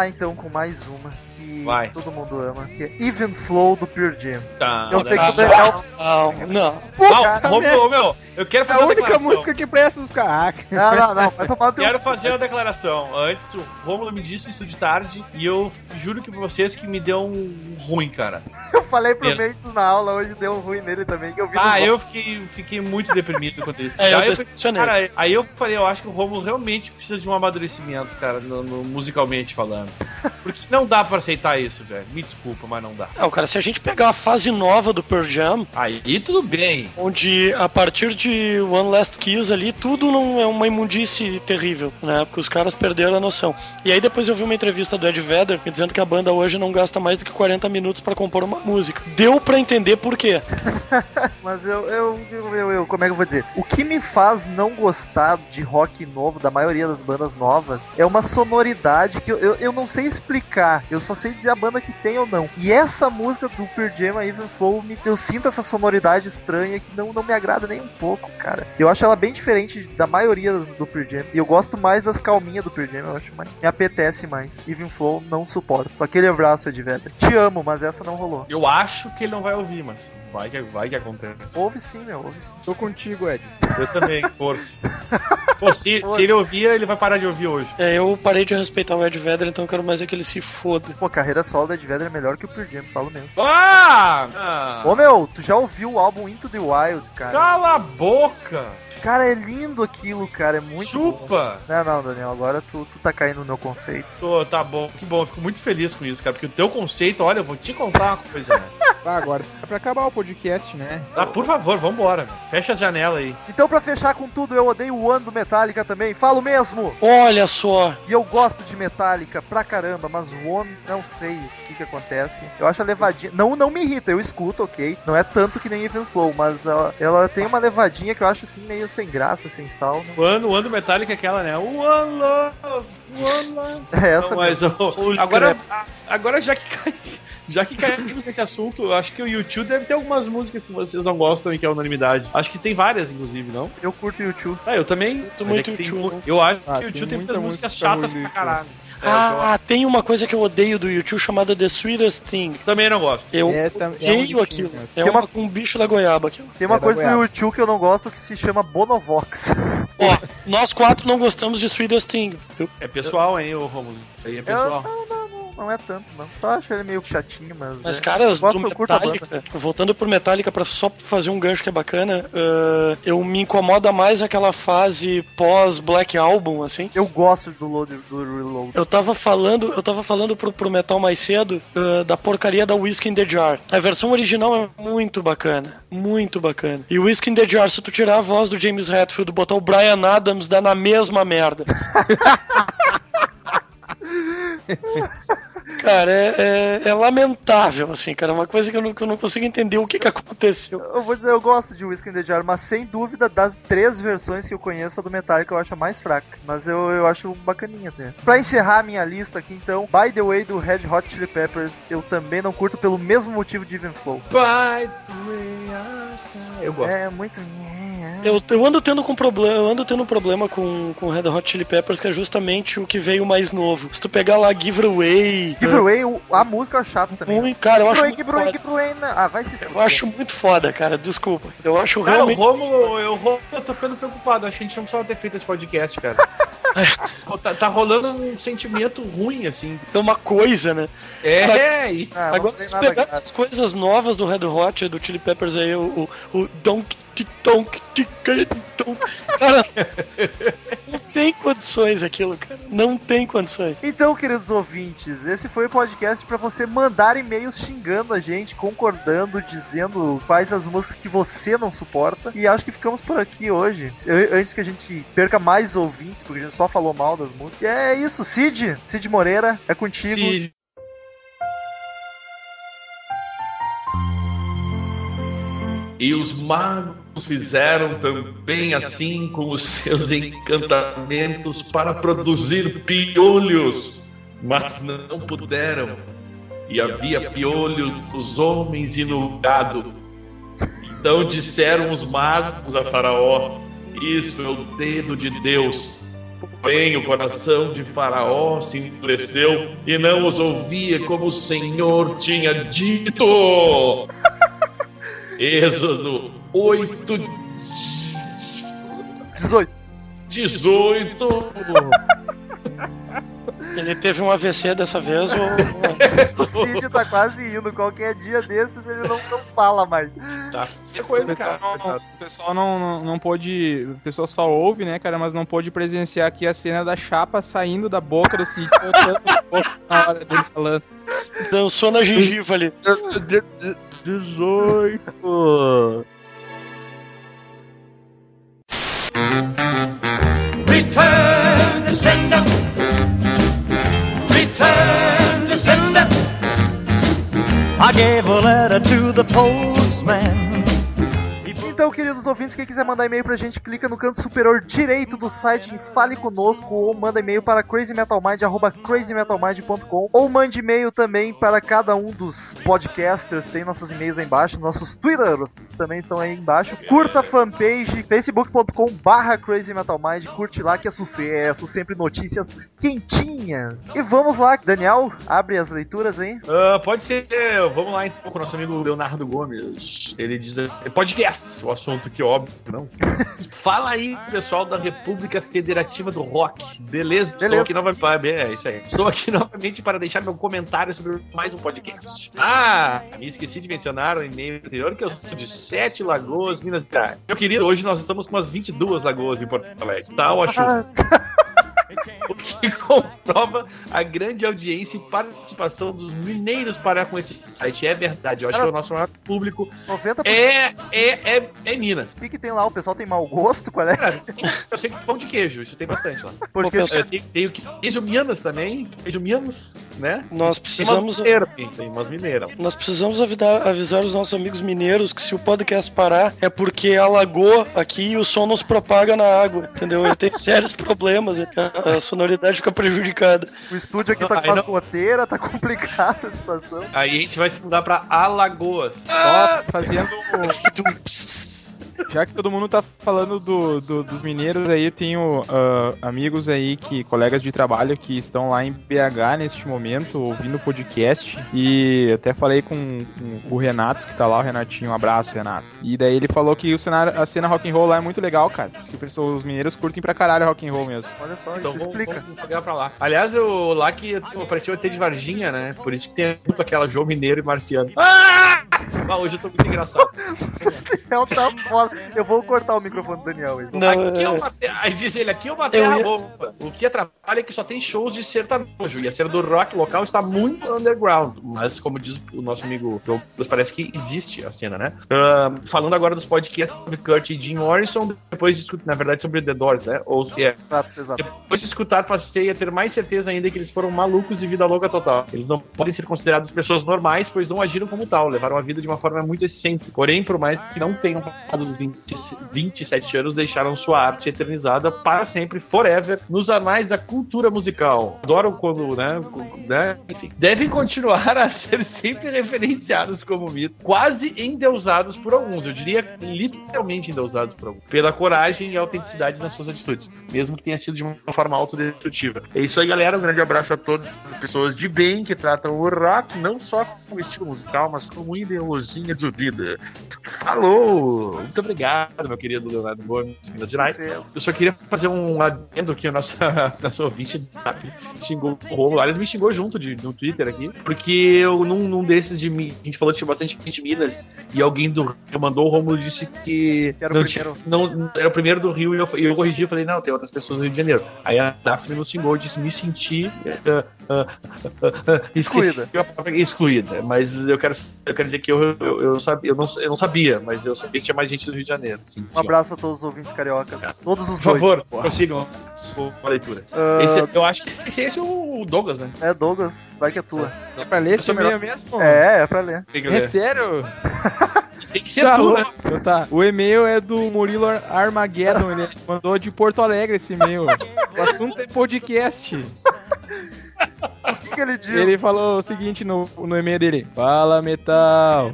lá então com mais uma que Vai. todo mundo ama, que é Even Flow do Pure Jam. Tá, Eu sei tá. que o Daniel. Não, não. Não, cara, vamos, ô, meu, eu quero É fazer a uma única declaração. música que presta dos caras. Não, não, não. Vai tomar teu. Quero fazer uma declaração. Antes, o Romulo me disse isso de tarde e eu juro que pra vocês que me deu um ruim, cara. Eu falei pro. Mendes na aula hoje, deu um ruim nele também, que eu vi Ah, eu fiquei, fiquei muito deprimido com isso. É, eu aí, eu, decepcionei. cara, aí eu falei, eu acho que o Romulo realmente precisa de um amadurecimento, cara, no- no- musicalmente falando. Porque não dá pra aceitar isso, velho. Me desculpa, mas não dá. Não, cara, se a gente pegar a fase nova do Pearl Jam, Aí tudo bem. onde a partir de One Last Kiss ali, tudo não é uma imundice terrível, né? Porque os caras perderam a noção. E aí depois eu vi uma entrevista do Ed Vedder me dizendo que a banda hoje não gasta mais do que 40 minutos pra compor uma música. Deu pra entender por quê. Mas eu, eu, eu, eu, eu- como é que eu vou dizer? O que me faz não gostar de rock novo, da maioria das bandas novas, é uma sonoridade que eu, eu, eu não sei explicar. Eu só sei dizer a banda que tem ou não. E essa música do Pearl Jam, a Even Flow, me, eu sinto essa sonoridade estranha que não, não me agrada nem um pouco, cara. Eu acho ela bem diferente da maioria das do Pearl Jam. E eu gosto mais das calminhas do Pearl Jam, eu acho mais. Me apetece mais. Even Flow, não suporto. Aquele abraço, Ed Vedder. Te amo, mas essa não rolou. Eu acho que ele não vai ouvir, mas vai que, vai que acontece. Ouve sim, meu, ouve sim. Tô contigo, Ed. Eu também, força. Pô, se, se ele ouvir, ele vai parar de ouvir hoje. É, eu parei de respeitar o Ed Vedder, então eu quero mais é que ele se foda. Pô, a carreira solo do Ed Vedder é melhor que o Pearl Jam, falo mesmo. Ah! Ah! Ô meu, tu já ouviu o álbum Into the Wild, cara? Cala a boca! Cara, é lindo aquilo, cara, é muito bom. Chupa! Não, não, Daniel, agora tu, tu tá caindo no meu conceito. Tô, tá bom, que bom, fico muito feliz com isso, cara, porque o teu conceito, olha, eu vou te contar uma coisa, né? Ah, agora, é pra acabar o podcast, né? Ah, por favor, vambora, meu. fecha as janelas aí. Então, pra fechar com tudo, eu odeio o One do Metallica também, falo mesmo! Olha só, E eu gosto de Metallica pra caramba, mas o One, não sei o que que acontece. Eu acho a levadinha. Não, não me irrita, eu escuto, ok? Não é tanto que nem Even Flow, mas ela, ela tem uma levadinha que eu acho assim meio sem graça, sem sal. né? O ano, o ano Metallica é aquela, né? One Love, One Love. É essa Não, mas, Holy agora, agora já que cai, já que caímos nesse assunto, eu acho que o YouTube deve ter algumas músicas que vocês não gostam e que é unanimidade. Acho que tem várias, inclusive, não? Eu curto o YouTube. Ah, eu também. Muito, Mas muito é tem YouTube. mu- Eu acho Ah, que o tem YouTube tem muita muitas músicas música chatas pra caralho. É, eu Ah, tem uma coisa que eu odeio do YouTube chamada The Sweetest Thing. também não gosto. Eu É, tam- é um odeio aquilo. mesmo. É Tem uma um bicho da goiaba aquilo. Tem uma É coisa do. YouTube que eu não gosto que se chama Bonovox. Ó, nós quatro não gostamos de Sweetest Thing. É pessoal, hein, ô Romulo? Isso aí é Eu, pessoal. não, não, não, não é tanto, não. Só acho ele meio chatinho, mas. Mas, é. eu gosto, do. Metallica, voltando pro Metallica, pra só fazer um gancho que é bacana, ah, eu me incomoda mais aquela fase pós-Black Album, assim. Eu gosto do, load, do Reload. Eu tava falando, eu tava falando pro, pro Metal mais cedo ah, da porcaria da Whiskey in the Jar. A versão original é muito bacana, muito bacana. E o Whiskey in the Jar, se tu tirar a voz do James Hetfield e botar o Brian Adams, dá na mesma merda. Cara, é, é- é lamentável, assim, cara. É uma coisa que eu não, que eu não consigo entender o que, que aconteceu. Eu vou dizer, eu gosto de Whiskey in the Jar, mas sem dúvida, das três versões que eu conheço, a do Metallica eu acho a mais fraca. Mas eu, eu acho bacaninha até. Pra encerrar a minha lista aqui, então, By the Way do Red Hot Chili Peppers, eu também não curto pelo mesmo motivo de Even Flow. By the way. Eu gosto. É muito. Eu, eu ando tendo com problema, eu ando tendo um problema com com Red Hot Chili Peppers que é justamente o que veio mais novo. Se tu pegar lá Give It Away, Give It Away, o- a música é chata também. muito, cara, eu acho Give Away. Give Away, não. Ah, vai se Eu acho muito foda, cara. Desculpa. Eu acho Cara, o realmente Romulo, eu, Romulo, eu tô ficando preocupado. Acho que a gente não precisava ter feito esse podcast, cara. Pô, tá, tá rolando um sentimento ruim, assim. é uma coisa, né? É, e Ah, Agora, não se pegar as coisas novas do Red Hot, do Chili Peppers aí, o, o, o Donk Tonk Tonk. Cara, tem condições aquilo, cara. Não tem condições. Então, queridos ouvintes, esse foi o podcast pra você mandar e-mails xingando a gente, concordando, dizendo quais as músicas que você não suporta. E acho que ficamos por aqui hoje. Antes que a gente perca mais ouvintes, porque a gente só falou mal das músicas. E é isso, Cid, Cid Moreira, é contigo. e E os magos fizeram também assim com os seus encantamentos para produzir piolhos, mas não puderam. E havia piolhos nos homens e no gado. Então disseram os magos a Faraó: Isso é o dedo de Deus. Porém, o coração de Faraó se endureceu e não os ouvia como o Senhor tinha dito. Êxodo 8, 18. 18. Ele teve um AVC dessa vez ou. O Cid tá quase indo. Qualquer dia desses ele não, não fala mais. Tá. Que O coisa, pessoal, cara. não, o pessoal não, não, não pôde. O pessoal só ouve, né, cara? Mas não pôde presenciar aqui a cena da chapa saindo da boca do Cid, na hora dele falando. Dançou na gengiva ali. 18! Return to sender. Return to sender. I gave a letter to the postman. Então, queridos ouvintes, quem quiser mandar e-mail pra gente, clica no canto superior direito do site em Fale Conosco ou manda e-mail para crazymetalmind, arroba crazymetalmind.com ou mande e-mail também para cada um dos podcasters, tem nossos e-mails aí embaixo, nossos twitters também estão aí embaixo. Curta a fanpage, facebook.com barra crazymetalmind, curte lá que é sucesso, sempre notícias quentinhas. E vamos lá, Daniel, abre as leituras aí. Ah, pode ser. Vamos lá então com o nosso amigo Leonardo Gomes. Ele diz. é Podcast, o assunto que óbvio, não. Fala aí, pessoal da República Federativa do Rock. Beleza? Beleza. Estou aqui novamente. É isso aí. Estou aqui novamente para deixar meu comentário sobre mais um podcast. Ah, me esqueci de mencionar no e-mail anterior que eu sou de Sete Lagoas, Minas Gerais. Meu querido, hoje nós estamos com umas 22 lagoas em Porto Alegre. Tal a chuva. O que comprova a grande audiência e participação dos mineiros para com esse site. É verdade, eu acho que o nosso maior público 90% é, é, é, é Minas. O que, que tem lá? O pessoal tem mau gosto? Qual é? Eu sei que pão de queijo, isso tem bastante lá. Porque Eu tenho, tenho que- queijo Minas também, queijo Minas, né? Nós Tem umas precisamos. mineiras, tem umas mineiras. Nós precisamos avisar, avisar os nossos amigos mineiros que se o podcast parar é porque alagou aqui e o som não se propaga na água, entendeu? Ele tem sérios problemas, a, a sonoridade fica prejudicada. o estúdio aqui tá com umas não- goteiras, tá complicada a situação. Aí a gente vai se mudar pra Alagoas. Só fazendo. Já que todo mundo tá falando do, do- dos mineiros aí, eu tenho ah, amigos aí, que colegas de trabalho que estão lá em BH neste momento, ouvindo o podcast. E até falei com, com o Renato, que tá lá, o Renatinho. Um abraço, Renato. E daí ele falou que o cenário, a cena rock and roll lá é muito legal, cara. Diz que o pessoal- os mineiros curtem pra caralho rock and roll mesmo. Olha só, Então isso vamos, explica. vamos jogar pra lá. Aliás, eu, lá que apareceu o ET de Varginha, né? Por isso que tem muito aquela João Mineiro e Marciano. Ah! Ah, hoje eu tô muito engraçado. Daniel tá foda. Eu vou cortar o microfone do Daniel. aí. Não, aqui é uma terra, aí diz ele, aqui é uma Eu terra ia- boa. O que atrapalha é que só tem shows de sertanejo. E a cena do rock local está muito underground. Mas, como diz o nosso amigo Douglas, parece que existe a cena, né? Ah, falando agora dos podcasts sobre Kurt e Jim Morrison, depois de escutar, na verdade, sobre The Doors, né? Ou, é, Exato, exato. depois de escutar, passei a ter mais certeza ainda que eles foram malucos e vida louca total. Eles não podem ser considerados pessoas normais, pois não agiram como tal, levaram a vida de uma forma muito excêntrica. Porém, por mais que não tenham passado dos 20, 27 anos, deixaram sua arte eternizada para sempre, forever, nos anais da cultura musical. Adoro quando, né, né enfim, devem continuar a ser sempre referenciados como mito, quase endeusados por alguns, eu diria literalmente endeusados por alguns, pela coragem e autenticidade nas suas atitudes, mesmo que tenha sido de uma forma autodestrutiva. É isso aí, galera. Um grande abraço a todas as pessoas de bem que tratam o rock não só como estilo musical, mas como ideologia de vida. Falou! Muito obrigado, meu querido Leonardo Gomes, Minas Gerais. Eu só queria fazer um adendo aqui, a nossa, nossa ouvinte xingou o Romulo. Aliás, me xingou junto de, no Twitter aqui, porque eu, num, num desses de Mi- a gente falou que tinha bastante gente de Minas, e alguém do Rio mandou, o Romulo disse que, Que era o não primeiro. não, era o primeiro do Rio, e eu, e eu corrigi, eu falei, não, tem outras pessoas no Rio de Janeiro. Aí a Daphne nos xingou, disse, me senti ah, ah, ah, Excluída. excluída, mas eu quero, eu quero dizer que eu, eu, eu, sabia, eu, não, eu não sabia, mas eu sabia que tinha mais gente do Rio de Janeiro. Sim, Um abraço a todos os ouvintes cariocas. Todos os por favor, prossigam com a leitura. Ah, Esse- eu acho que esse, esse é o Douglas, né? é, Douglas, vai que é tua. É pra ler esse e-mail mesmo? É, é pra ler. É sério? Tem que ser Tá, tu, né? então tá. O e-mail é do Murilo Armageddon. Ele mandou de Porto Alegre esse e-mail. O assunto é podcast. O que, que ele diz? Ele falou o seguinte no, no e-mail dele: Fala, metal.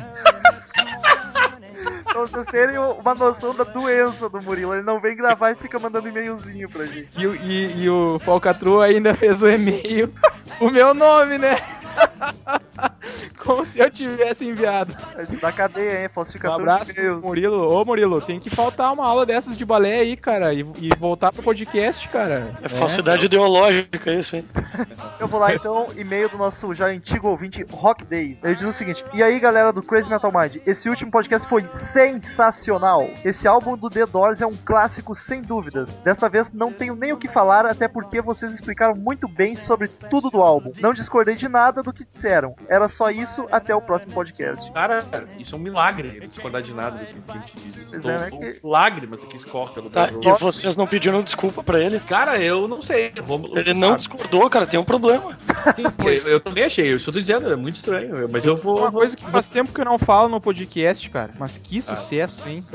Vocês terem uma noção da doença do Murilo. Ele não vem gravar e fica mandando e-mailzinho pra gente. E, e, e o Falcatrua ainda fez o e-mail. O meu nome, né? Como se eu tivesse enviado. Isso dá cadeia, hein? Um Falsificação abraço de. Murilo. Ô, Murilo, tem que faltar uma aula dessas de balé aí, cara. E, e voltar pro podcast, cara. É falsidade ideológica isso, hein? Eu vou lá então, e-mail do nosso já antigo ouvinte, Rock Days. Ele diz o seguinte: E aí galera do Crazy Metal Mind, esse último podcast foi sensacional. Esse álbum do The Doors é um clássico sem dúvidas. Desta vez não tenho nem o que falar, até porque vocês explicaram muito bem sobre tudo do álbum. Não discordei de nada do que disseram. Era só isso, até o próximo podcast. Cara, isso é um milagre, não discordar de nada do que a gente diz. Pois Tô- é, né, tô que- Lágrimas aqui escorrem pelo Tá, e vocês não pediram desculpa pra ele? Cara, eu não sei. Romulo, Ele não sabe. discordou, cara, tem um problema. Sim, eu, eu também achei, eu estou dizendo, é muito estranho, mas eu vou. Uma coisa que faz tempo que eu não falo no podcast, cara. Mas que sucesso, hein?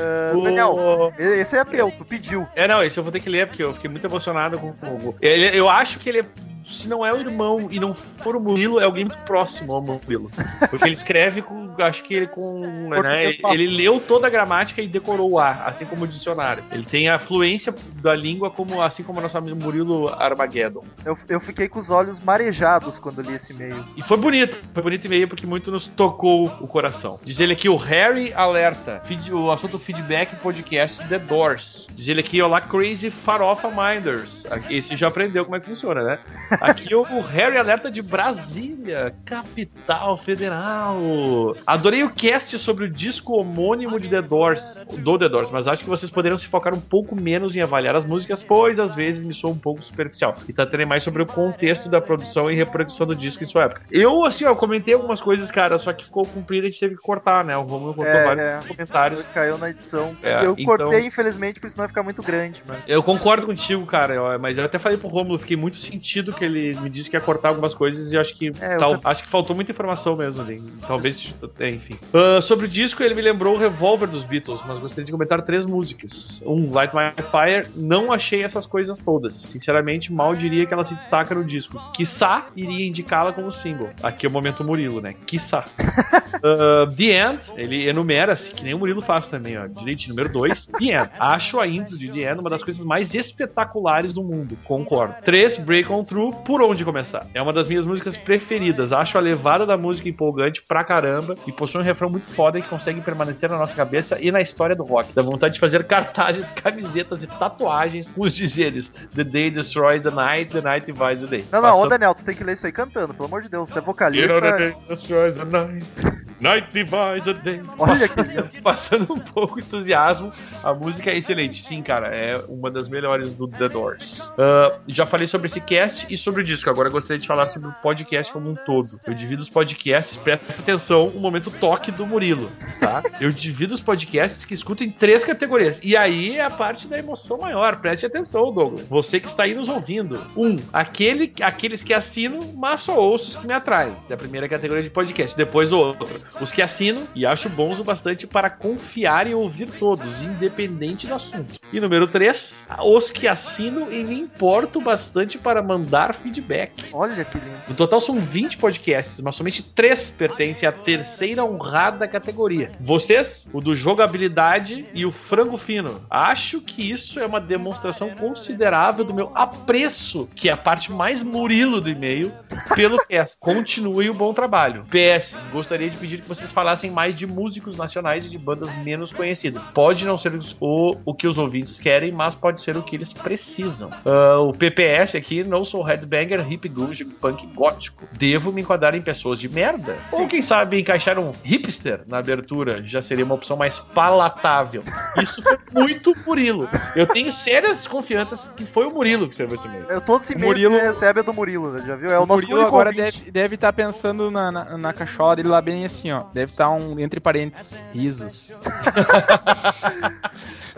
Ah, vou- Daniel, esse é teu, tu pediu. É, não, esse eu vou ter que ler, porque eu fiquei muito emocionado com o. Ele, eu acho que ele é. Se não é o irmão e não for o Murilo, é alguém muito próximo ao Murilo. Porque ele escreve com. Acho que ele com. Né, ele, ele leu toda a gramática e decorou o A, assim como o dicionário. Ele tem a fluência da língua, como, assim como o nosso amigo Murilo Armageddon. Eu, eu fiquei com os olhos marejados quando li esse e-mail. E foi bonito, foi bonito e-mail porque muito nos tocou o coração. Diz ele aqui, o Harry Alerta, feed- o assunto feedback podcast The Doors. Diz ele aqui, olá Crazy Farofa Minders. Aqui, Esse já aprendeu como é que funciona, né? Aqui o, o Harry Alerta de Brasília, capital federal. Adorei o cast sobre o disco homônimo de The Doors, do The Doors, mas acho que vocês poderiam se focar um pouco menos em avaliar as músicas, pois às vezes me sou um pouco superficial. E tratarei mais sobre o contexto da produção e reprodução do disco em sua época. Eu, assim, ó, comentei algumas coisas, cara, só que ficou comprido e a gente teve que cortar, né? O Romulo cortou É, vários é. comentários. Caiu na edição. É, eu então- cortei, infelizmente, porque senão vai ficar muito grande. Mas... Eu concordo contigo, cara, ó, mas eu até falei pro Romulo, fiquei muito sentido que ele me disse que ia cortar algumas coisas e eu acho que É, eu tal- acho que faltou muita informação mesmo ali. Talvez, é, enfim. Ah, sobre o disco, ele me lembrou o Revolver dos Beatles, mas gostaria de comentar três músicas. Um, Light My Fire, não achei essas coisas todas. Sinceramente, mal diria que ela se destaca no disco. Quiçá iria indicá-la como single. Aqui é o momento Murilo, né? Quiçá. Ah, The End, ele enumera-se, que nem o Murilo faz também, ó. Direito, número 2. The End. Acho a intro de The End uma das coisas mais espetaculares do mundo. Concordo. 3. Break On Through, por onde começar? É uma das minhas músicas preferidas. Acho a levada da música empolgante pra caramba e possui um refrão muito foda que consegue permanecer na nossa cabeça e na história do rock. Dá vontade de fazer cartazes, camisetas e tatuagens com os dizeres The Day Destroys the Night, The Night Divides the Day. Não, não, ô Passando- Daniel, tu tem que ler isso aí cantando, pelo amor de Deus, tu é You vocalista. know the day destroys the night, night divides the day. Olha que. Passando um pouco entusiasmo, a música é excelente. Sim, cara, é uma das melhores do The Doors. Ah, já falei sobre esse cast e sobre o disco. Agora gostaria de falar sobre o podcast como um todo. Eu divido os podcasts, presta atenção, o momento toque do Murilo, tá? Eu divido os podcasts que escuto em três categorias. E aí é a parte da emoção maior. Preste atenção, Douglas. Você que está aí nos ouvindo. Um, aquele, aqueles que assinam, mas só ouço os que me atraem. Da primeira categoria de podcast. Depois o outro. Os que assinam e acho bons o bastante para confiar e ouvir todos, independente do assunto. E número 3, os que assinam e me importo bastante para mandar feedback. Olha que lindo. No total são 20 podcasts, mas somente 3 pertencem à terceira honrada categoria. Vocês, o do jogabilidade e o frango fino. Acho que isso é uma demonstração considerável do meu apreço, que é a parte mais murilo do e-mail, pelo cast. Continue o bom trabalho. PS, gostaria de pedir que vocês falassem mais de músicos nacionais e de bandas menos conhecidas. Pode não ser o, o que os ouvintes querem, mas pode ser o que eles precisam. Ah, o PPS aqui, não sou headbanger, hip guge, punk gótico. Devo me enquadrar em pessoas de merda? Ou quem sabe encaixar um hipster na abertura já seria uma opção mais palatável. Isso foi muito Murilo. Eu tenho sérias desconfianças que foi o Murilo que escreveu esse e-mail. Eu, todo esse O e-mail Murilo- que recebe é do Murilo, né? já viu? É o, O nosso Murilo agora deve deve estar pensando na, na, na cachola dele lá bem assim, ó. Deve estar um entre parênteses, risos.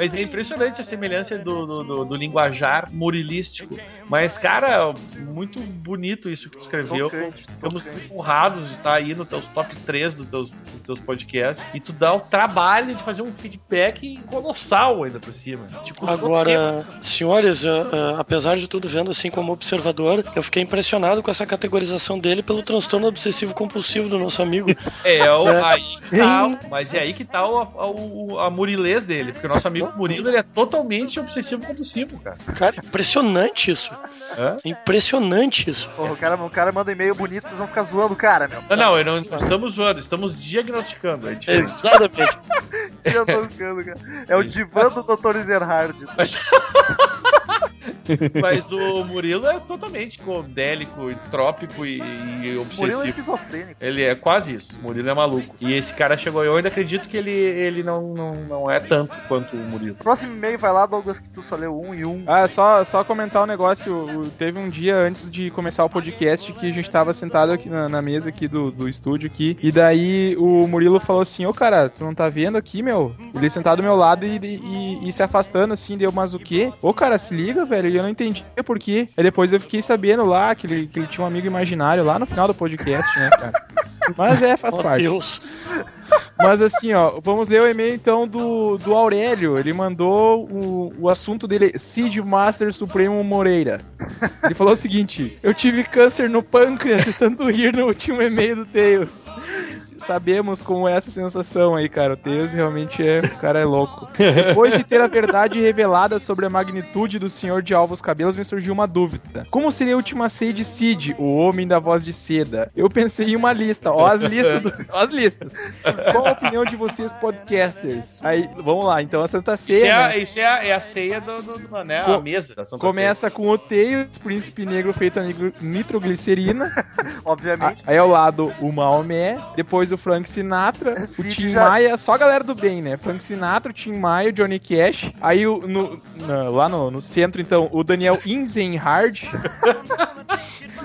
Mas é impressionante a semelhança do, do, do- do linguajar murilístico. Mas, cara, muito bonito isso que tu escreveu. Tocante, Ficamos tocante. muito honrados de estar aí nos teus top 3 dos teus, dos teus podcasts. E tu dá o trabalho de fazer um feedback colossal ainda por cima. Tipo, Agora, senhores, ah, ah, apesar de tudo, vendo assim como observador, eu fiquei impressionado com essa categorização dele pelo transtorno obsessivo compulsivo do nosso amigo. É, o, É. aí que tá, mas é aí que tá o, o- a murilez dele. Porque o nosso amigo Murilo ele é totalmente obsessivo compulsivo, cara. Cara, impressionante isso. Hã? Impressionante isso. Porra, o cara, o cara manda um e-mail bonito, vocês vão ficar zoando o cara, meu. Não, não, não estamos zoando, estamos diagnosticando. É. Exatamente. Buscando, cara. É o divã do Dr. Ezerhard. Mas... Mas o Murilo é totalmente condélico, trópico e, e Murilo é obsessivo. esquizofrênico. Ele é quase isso. O Murilo é maluco. E esse cara chegou. Eu ainda acredito que ele, ele não, não, não é tanto quanto o Murilo. Próximo e-mail vai lá, Douglas, que tu só leu um e um. Ah, só, só comentar um negócio. Teve um dia antes de começar o podcast que a gente tava sentado aqui na, na mesa aqui do, do estúdio aqui. E daí o Murilo falou assim, ô cara, tu não tá vendo aqui, meu? Ele sentado do meu lado e, e, e se afastando assim, deu, mas o quê? Ô cara, se liga, velho. Eu não entendi por quê. Aí depois eu fiquei sabendo lá que ele, que ele tinha um amigo imaginário lá no final do podcast, né, cara? Mas é, faz Meu parte. Deus. Mas assim, ó, vamos ler o e-mail então do, do Aurélio. Ele mandou o, o assunto dele, Cid Master Supremo Moreira. Ele falou o seguinte: Eu tive câncer no pâncreas de tanto rir no último e-mail do Tails. Sabemos como é essa sensação aí, cara. O Tails realmente é. O cara é louco. Depois de ter a verdade revelada sobre a magnitude do senhor de alvos cabelos, me surgiu uma dúvida. Como seria a última ceia de Cid, o homem da voz de seda? Eu pensei em uma lista. Ó, as listas. do- ó, as listas. Qual a opinião de vocês, podcasters? Aí, vamos lá. Então, a Santa Isso, Ceia. é, a- né? isso é, a, é a ceia do, do, do né? Co- a mesa da Santa Começa com o Tails, príncipe negro feito a nitroglicerina. Obviamente. Aí ao lado o Maomé, depois o Frank Sinatra, É, o Tim já- Maia, só a galera do bem, né? Frank Sinatra, o Tim Maia, o Johnny Cash. Aí o- no- na- lá no, no centro, então, o Daniel Inzenhard.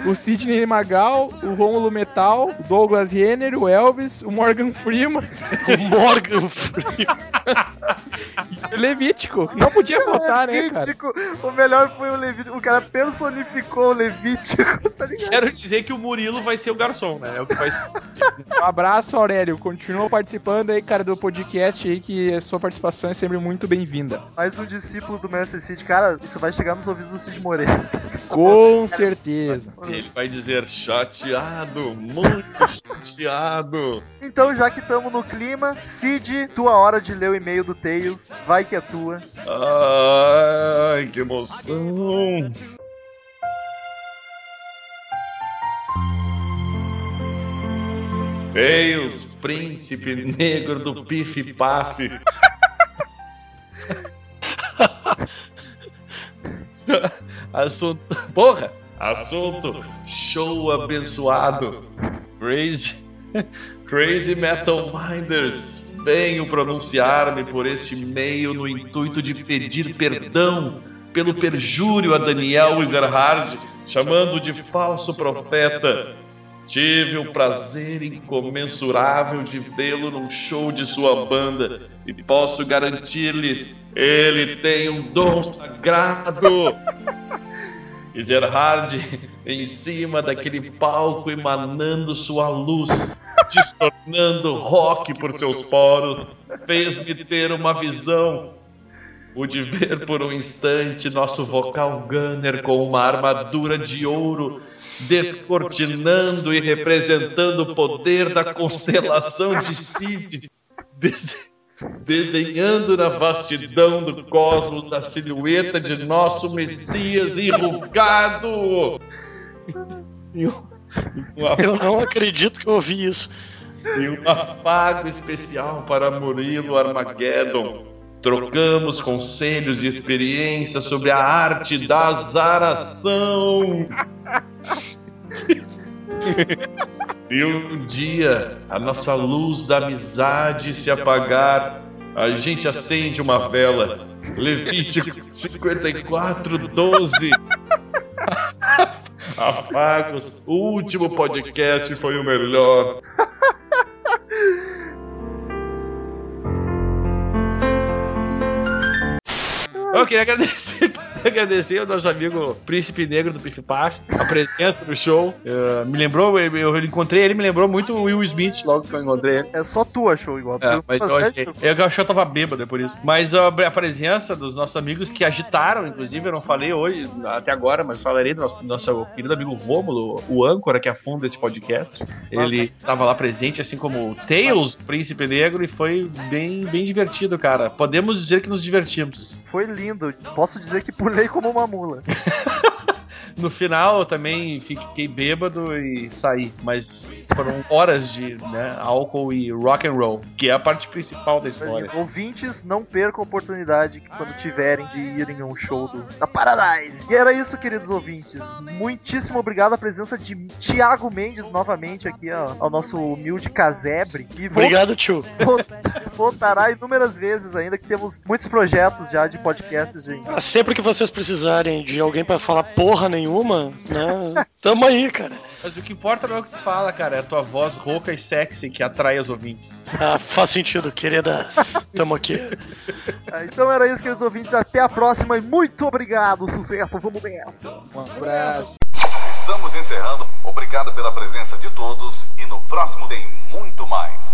o Sidney Magal, o Rômulo Metal, o Douglas Renner, o Elvis, o Morgan Freeman O Morgan Freeman. o Levítico. Não podia faltar, né, cara? Levítico, o melhor foi o Levítico. O cara personificou o Levítico, tá ligado? Quero dizer que o Murilo vai ser o garçom, né? É o que vai Um abraço, Aurélio. Continua participando aí, cara, do podcast aí, que a sua participação é sempre muito bem-vinda. Mais um discípulo do Mestre Cid. Cara, isso vai chegar nos ouvidos do Cid Moreira. Com certeza. Ele vai dizer chateado, muito chateado. Então, já que estamos no clima, Cid, tua hora de ler o e-mail do Tails. Vai que é tua. Ai, que emoção. Tails, príncipe negro do Pif Paf. Assunto. Porra! Assunto: show abençoado. Crazy. Crazy Metal Minders. Venho pronunciar-me por este meio no intuito de pedir perdão pelo perjúrio a Daniel Ezerhard, chamando de falso profeta. Tive o prazer incomensurável de vê-lo num show de sua banda e posso garantir-lhes, ele tem um dom sagrado. E Gerhard, em cima daquele palco, emanando sua luz, distornando rock por seus poros, fez-me ter uma visão. Pude ver por um instante nosso vocal gunner com uma armadura de ouro, descortinando e representando o poder da constelação de des- desenhando na vastidão do cosmos a silhueta de nosso Messias enrugado. Eu não acredito que eu ouvi isso. e um afago especial para Murilo Armageddon. Trocamos conselhos e experiências sobre a arte da azaração. e um dia a nossa luz da amizade se apagar, a gente acende uma vela. Levítico 54, 12. Afagos, o último podcast foi o melhor. Eu queria agradecer, agradecer ao nosso amigo Príncipe Negro do Pif Paf, a presença no show. Eh, me lembrou, eu, eu encontrei ele, me lembrou muito o Will Smith logo que eu encontrei ele. É só tu achou igual. É, mas eu achei. Eu achei que eu tava bêbado é por isso. Mas a, a presença dos nossos amigos que agitaram, inclusive, eu não falei hoje, até agora, mas falarei do nosso, nosso querido amigo Rômulo, o âncora que afunda esse podcast. Ele tava lá presente, assim como o Tails, Príncipe Negro, e foi bem, bem divertido, cara. Podemos dizer que nos divertimos. Foi lindo. Posso dizer que pulei como uma mula. No final eu também fiquei bêbado e saí, mas foram horas de né, álcool e rock and roll, que é a parte principal da história. Ouvintes, não percam a oportunidade quando tiverem de irem a um show do, da Paradise. E era isso, queridos ouvintes. Muitíssimo obrigado a presença de Thiago Mendes novamente aqui ó, ao nosso humilde casebre. E Obrigado, tio. vol- voltará inúmeras vezes ainda, que temos muitos projetos já de podcasts em Ah, Sempre que vocês precisarem de alguém pra falar porra nenhuma, né? Tamo aí, cara. Mas o que importa não é o que tu fala, cara, é a tua voz rouca e sexy que atrai os ouvintes. Ah, faz sentido, queridas. Tamo aqui. Ah, Então era isso, queridos ouvintes. Até a próxima e muito obrigado. Sucesso, vamos nessa. Um abraço. Estamos encerrando. Obrigado pela presença de todos e no próximo tem muito mais.